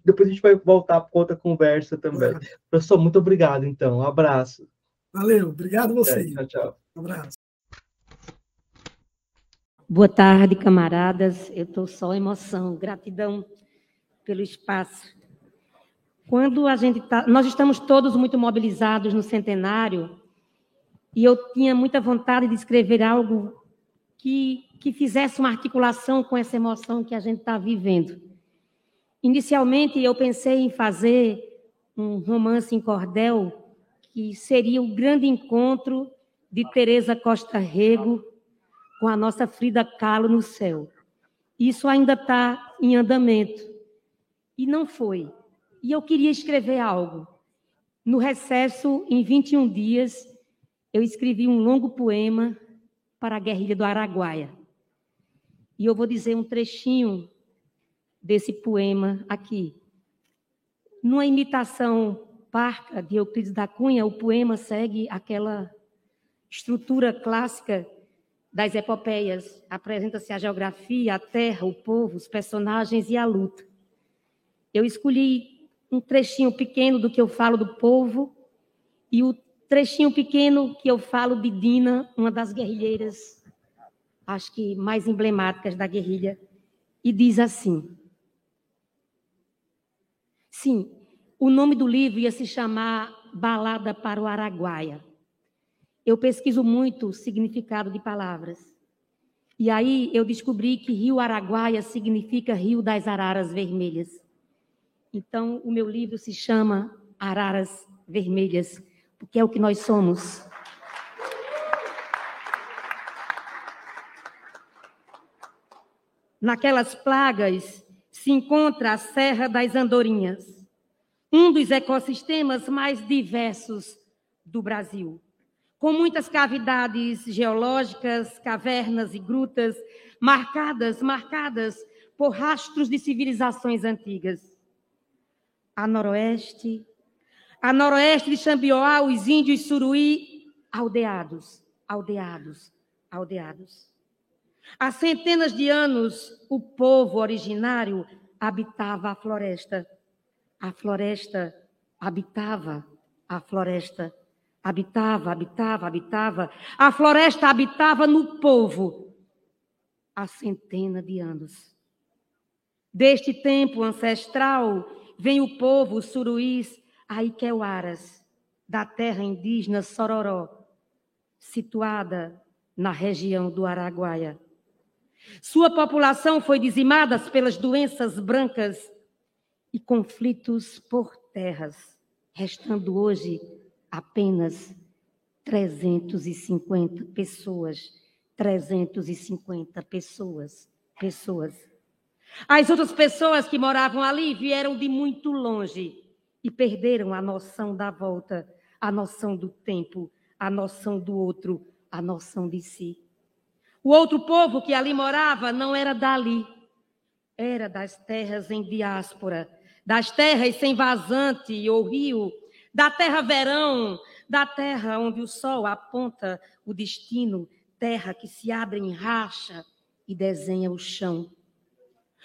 depois a gente vai voltar para outra conversa também. Claro. Professor, muito obrigado, então. Um abraço. Valeu, obrigado a você. É, tchau, tchau. Um abraço. Boa tarde, camaradas. Eu estou só emoção, gratidão pelo espaço. Quando a gente tá, nós estamos todos muito mobilizados no centenário, e eu tinha muita vontade de escrever algo que, que fizesse uma articulação com essa emoção que a gente está vivendo. Inicialmente, eu pensei em fazer um romance em cordel, que seria o grande encontro de Teresa Costa Rego com a nossa Frida Kahlo no céu. Isso ainda está em andamento. E não foi. E eu queria escrever algo. No recesso, em 21 dias, eu escrevi um longo poema para a guerrilha do Araguaia. E eu vou dizer um trechinho desse poema aqui. Numa imitação parca de Euclides da Cunha, o poema segue aquela estrutura clássica das epopeias. Apresenta-se a geografia, a terra, o povo, os personagens e a luta. Eu escolhi um trechinho pequeno do que eu falo do povo e o trechinho pequeno que eu falo de Dina, uma das guerrilheiras, acho que mais emblemáticas da guerrilha, e diz assim: Sim, o nome do livro ia se chamar Balada para o Araguaia. Eu pesquiso muito o significado de palavras. E aí eu descobri que Rio Araguaia significa Rio das Araras Vermelhas. Então, o meu livro se chama Araras Vermelhas, porque é o que nós somos. Naquelas plagas se encontra a Serra das Andorinhas, um dos ecossistemas mais diversos do Brasil com muitas cavidades geológicas, cavernas e grutas, marcadas, marcadas por rastros de civilizações antigas. A noroeste, a noroeste de Xambioá, os índios Suruí, aldeados, aldeados, aldeados. Há centenas de anos, o povo originário habitava a floresta. A floresta habitava a floresta habitava, habitava, habitava, a floresta habitava no povo há centena de anos. Deste tempo ancestral vem o povo suruís aiqueuaras, da terra indígena Sororó, situada na região do Araguaia. Sua população foi dizimada pelas doenças brancas e conflitos por terras, restando hoje apenas 350 pessoas. 350 pessoas. Pessoas. As outras pessoas que moravam ali vieram de muito longe e perderam a noção da volta, a noção do tempo, a noção do outro, a noção de si. O outro povo que ali morava não era dali, era das terras em diáspora, das terras sem vazante ou rio, da terra verão, da terra onde o sol aponta o destino, terra que se abre em racha e desenha o chão.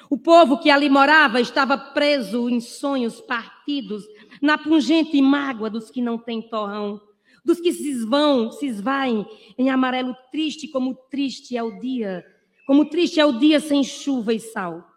O povo que ali morava estava preso em sonhos partidos, na pungente mágoa dos que não têm torrão, dos que se esvão, se esvaem em amarelo triste, como triste é o dia, como triste é o dia sem chuva e sal.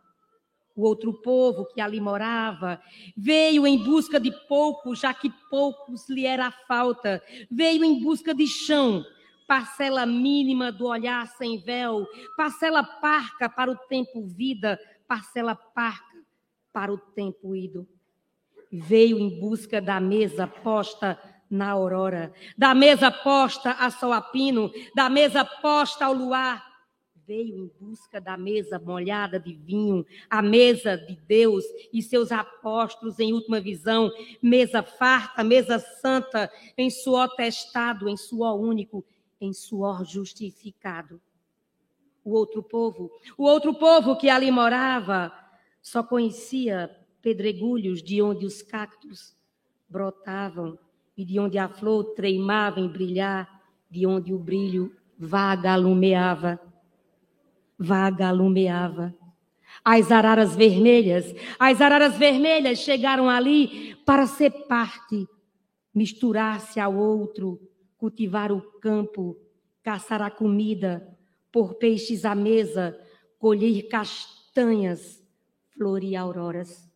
O outro povo que ali morava veio em busca de pouco, já que poucos lhe era falta. Veio em busca de chão, parcela mínima do olhar sem véu, parcela parca para o tempo vida, parcela parca para o tempo ido. Veio em busca da mesa posta na aurora, da mesa posta a sol a pino, da mesa posta ao luar veio em busca da mesa molhada de vinho, a mesa de Deus e seus apóstolos em última visão, mesa farta, mesa santa, em suor testado, em suor único, em suor justificado. O outro povo, o outro povo que ali morava, só conhecia pedregulhos de onde os cactos brotavam e de onde a flor treimava em brilhar, de onde o brilho vaga alumeava vaga alumeava. As araras vermelhas, as araras vermelhas chegaram ali para ser parte, misturar-se ao outro, cultivar o campo, caçar a comida, pôr peixes à mesa, colher castanhas, florir auroras.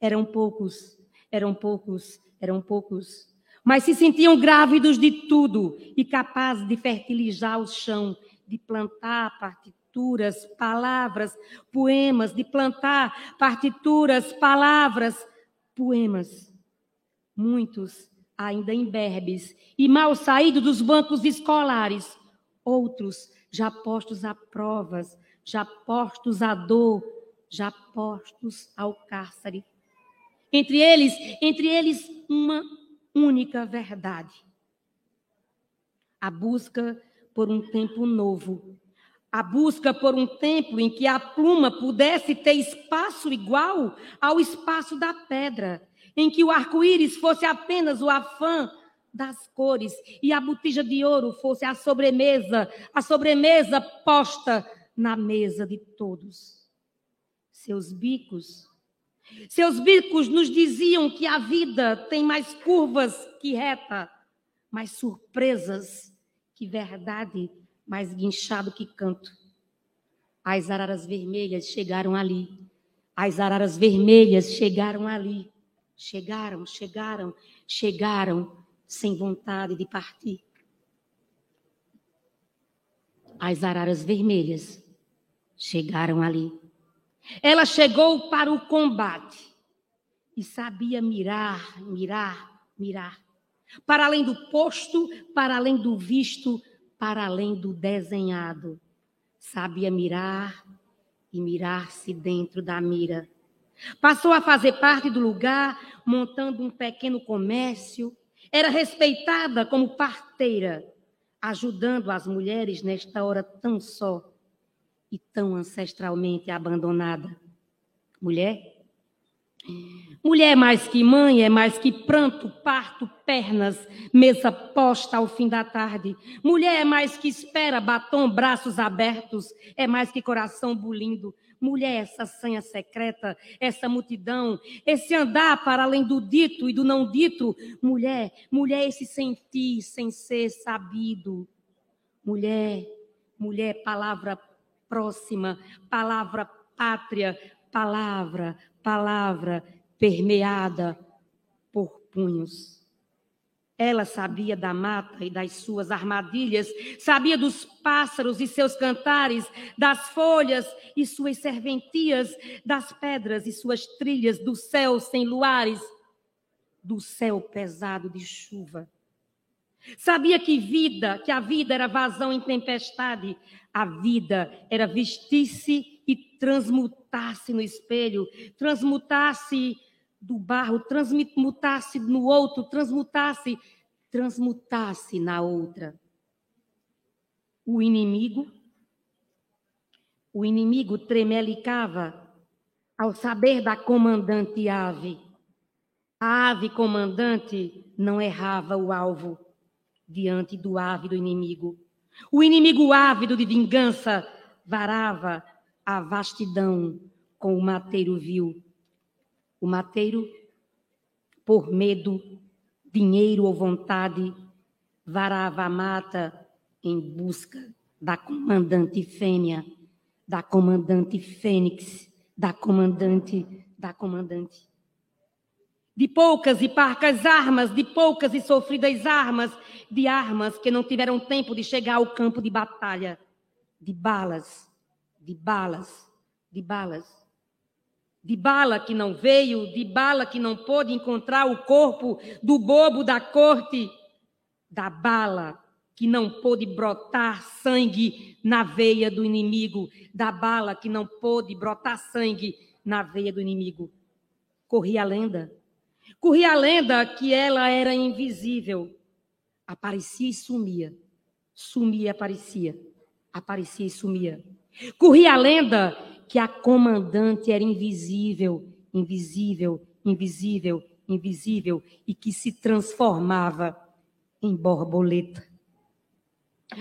Eram poucos, eram poucos, eram poucos, mas se sentiam grávidos de tudo e capazes de fertilizar o chão de plantar partituras, palavras, poemas, de plantar partituras, palavras, poemas. Muitos ainda imberbes e mal saídos dos bancos escolares, outros já postos a provas, já postos à dor, já postos ao cárcere. Entre eles, entre eles uma única verdade. A busca por um tempo novo, A busca por um tempo em que a pluma pudesse ter espaço igual ao espaço da pedra, em que o arco-íris fosse apenas o afã das cores e a botija de ouro fosse a sobremesa, a sobremesa posta na mesa de todos. Seus bicos, seus bicos nos diziam que a vida tem mais curvas que reta, mais surpresas que verdade mais guinchado que canto. As araras vermelhas chegaram ali. As araras vermelhas chegaram ali. Chegaram, chegaram, chegaram sem vontade de partir. As araras vermelhas chegaram ali. Ela chegou para o combate e sabia mirar, mirar, mirar. Para além do posto, para além do visto, para além do desenhado. Sabia mirar e mirar-se dentro da mira. Passou a fazer parte do lugar, montando um pequeno comércio. Era respeitada como parteira, ajudando as mulheres nesta hora tão só e tão ancestralmente abandonada. Mulher, Mulher é mais que mãe, é mais que pranto, parto, pernas, mesa posta ao fim da tarde. Mulher é mais que espera, batom, braços abertos, é mais que coração bulindo. Mulher, essa sanha secreta, essa multidão, esse andar para além do dito e do não dito. Mulher, mulher, esse sentir sem ser sabido. Mulher, mulher, palavra próxima, palavra pátria, palavra, palavra permeada por punhos. Ela sabia da mata e das suas armadilhas, sabia dos pássaros e seus cantares, das folhas e suas serventias, das pedras e suas trilhas, do céu sem luares, do céu pesado de chuva. Sabia que vida, que a vida era vazão em tempestade, a vida era vestir-se e transmutar-se no espelho, transmutar-se do barro, transmutar-se no outro, transmutar-se, transmutar-se na outra. O inimigo, o inimigo tremelicava ao saber da comandante ave. A ave comandante não errava o alvo diante do ávido inimigo. O inimigo ávido de vingança varava a vastidão com o mateiro vil. O mateiro, por medo, dinheiro ou vontade, varava a mata em busca da comandante fêmea, da comandante fênix, da comandante, da comandante. De poucas e parcas armas, de poucas e sofridas armas, de armas que não tiveram tempo de chegar ao campo de batalha, de balas, de balas, de balas. De bala que não veio, de bala que não pôde encontrar o corpo do bobo da corte, da bala que não pôde brotar sangue na veia do inimigo, da bala que não pôde brotar sangue na veia do inimigo. Corria a lenda. Corria a lenda que ela era invisível. Aparecia e sumia. Sumia e aparecia. Aparecia e sumia. Corria a lenda que a comandante era invisível, invisível, invisível, invisível e que se transformava em borboleta.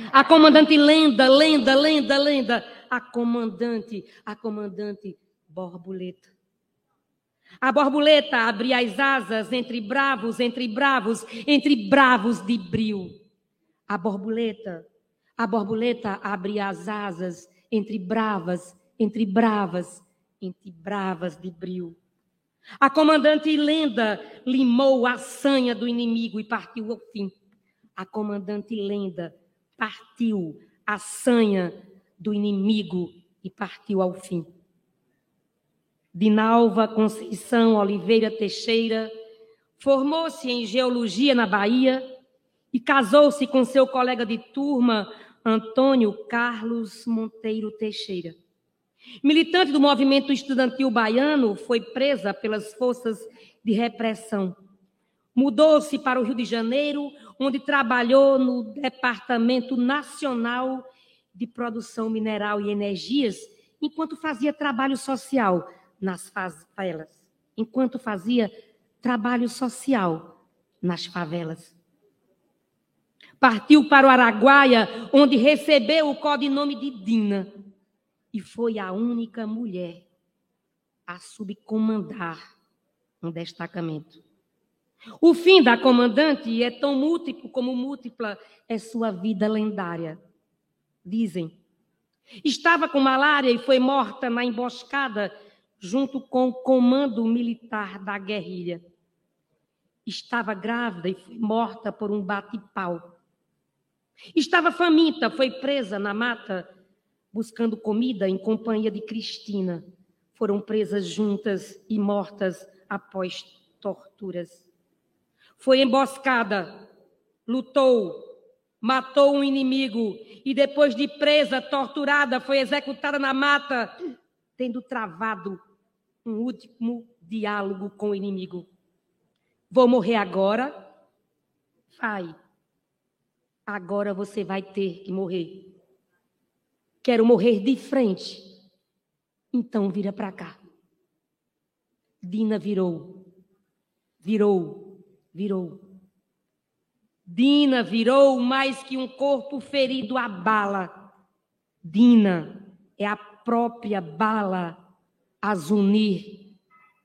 A comandante lenda, lenda, lenda, lenda, a comandante, a comandante borboleta. A borboleta abria as asas entre bravos, entre bravos, entre bravos de bril. A borboleta, a borboleta abria as asas entre bravas, entre bravas, entre bravas de bril. A comandante Lenda limou a sanha do inimigo e partiu ao fim. A comandante Lenda partiu a sanha do inimigo e partiu ao fim. Dinalva Conceição Oliveira Teixeira formou-se em geologia na Bahia e casou-se com seu colega de turma, Antônio Carlos Monteiro Teixeira. Militante do movimento estudantil baiano, foi presa pelas forças de repressão. Mudou-se para o Rio de Janeiro, onde trabalhou no Departamento Nacional de produção mineral e energias, enquanto fazia trabalho social nas favelas, enquanto fazia trabalho social nas favelas. Partiu para o Araguaia, onde recebeu o codinome de Dina, e foi a única mulher a subcomandar um destacamento. O fim da comandante é tão múltiplo como múltipla é sua vida lendária. Dizem. Estava com malária e foi morta na emboscada junto com o comando militar da guerrilha. Estava grávida e foi morta por um bate-pau. Estava faminta, foi presa na mata buscando comida em companhia de Cristina. Foram presas juntas e mortas após torturas. Foi emboscada, lutou, matou um inimigo e depois de presa, torturada, foi executada na mata, tendo travado um último diálogo com o inimigo. Vou morrer agora? Vai. Agora você vai ter que morrer. Quero morrer de frente. Então vira para cá. Dina virou. Virou virou. Dina virou mais que um corpo ferido a bala. Dina é a própria bala a zunir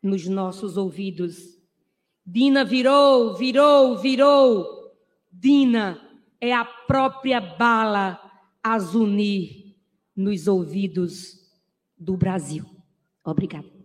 nos nossos ouvidos. Dina virou, virou, virou. Dina é a própria bala a zunir nos ouvidos do Brasil. Obrigada.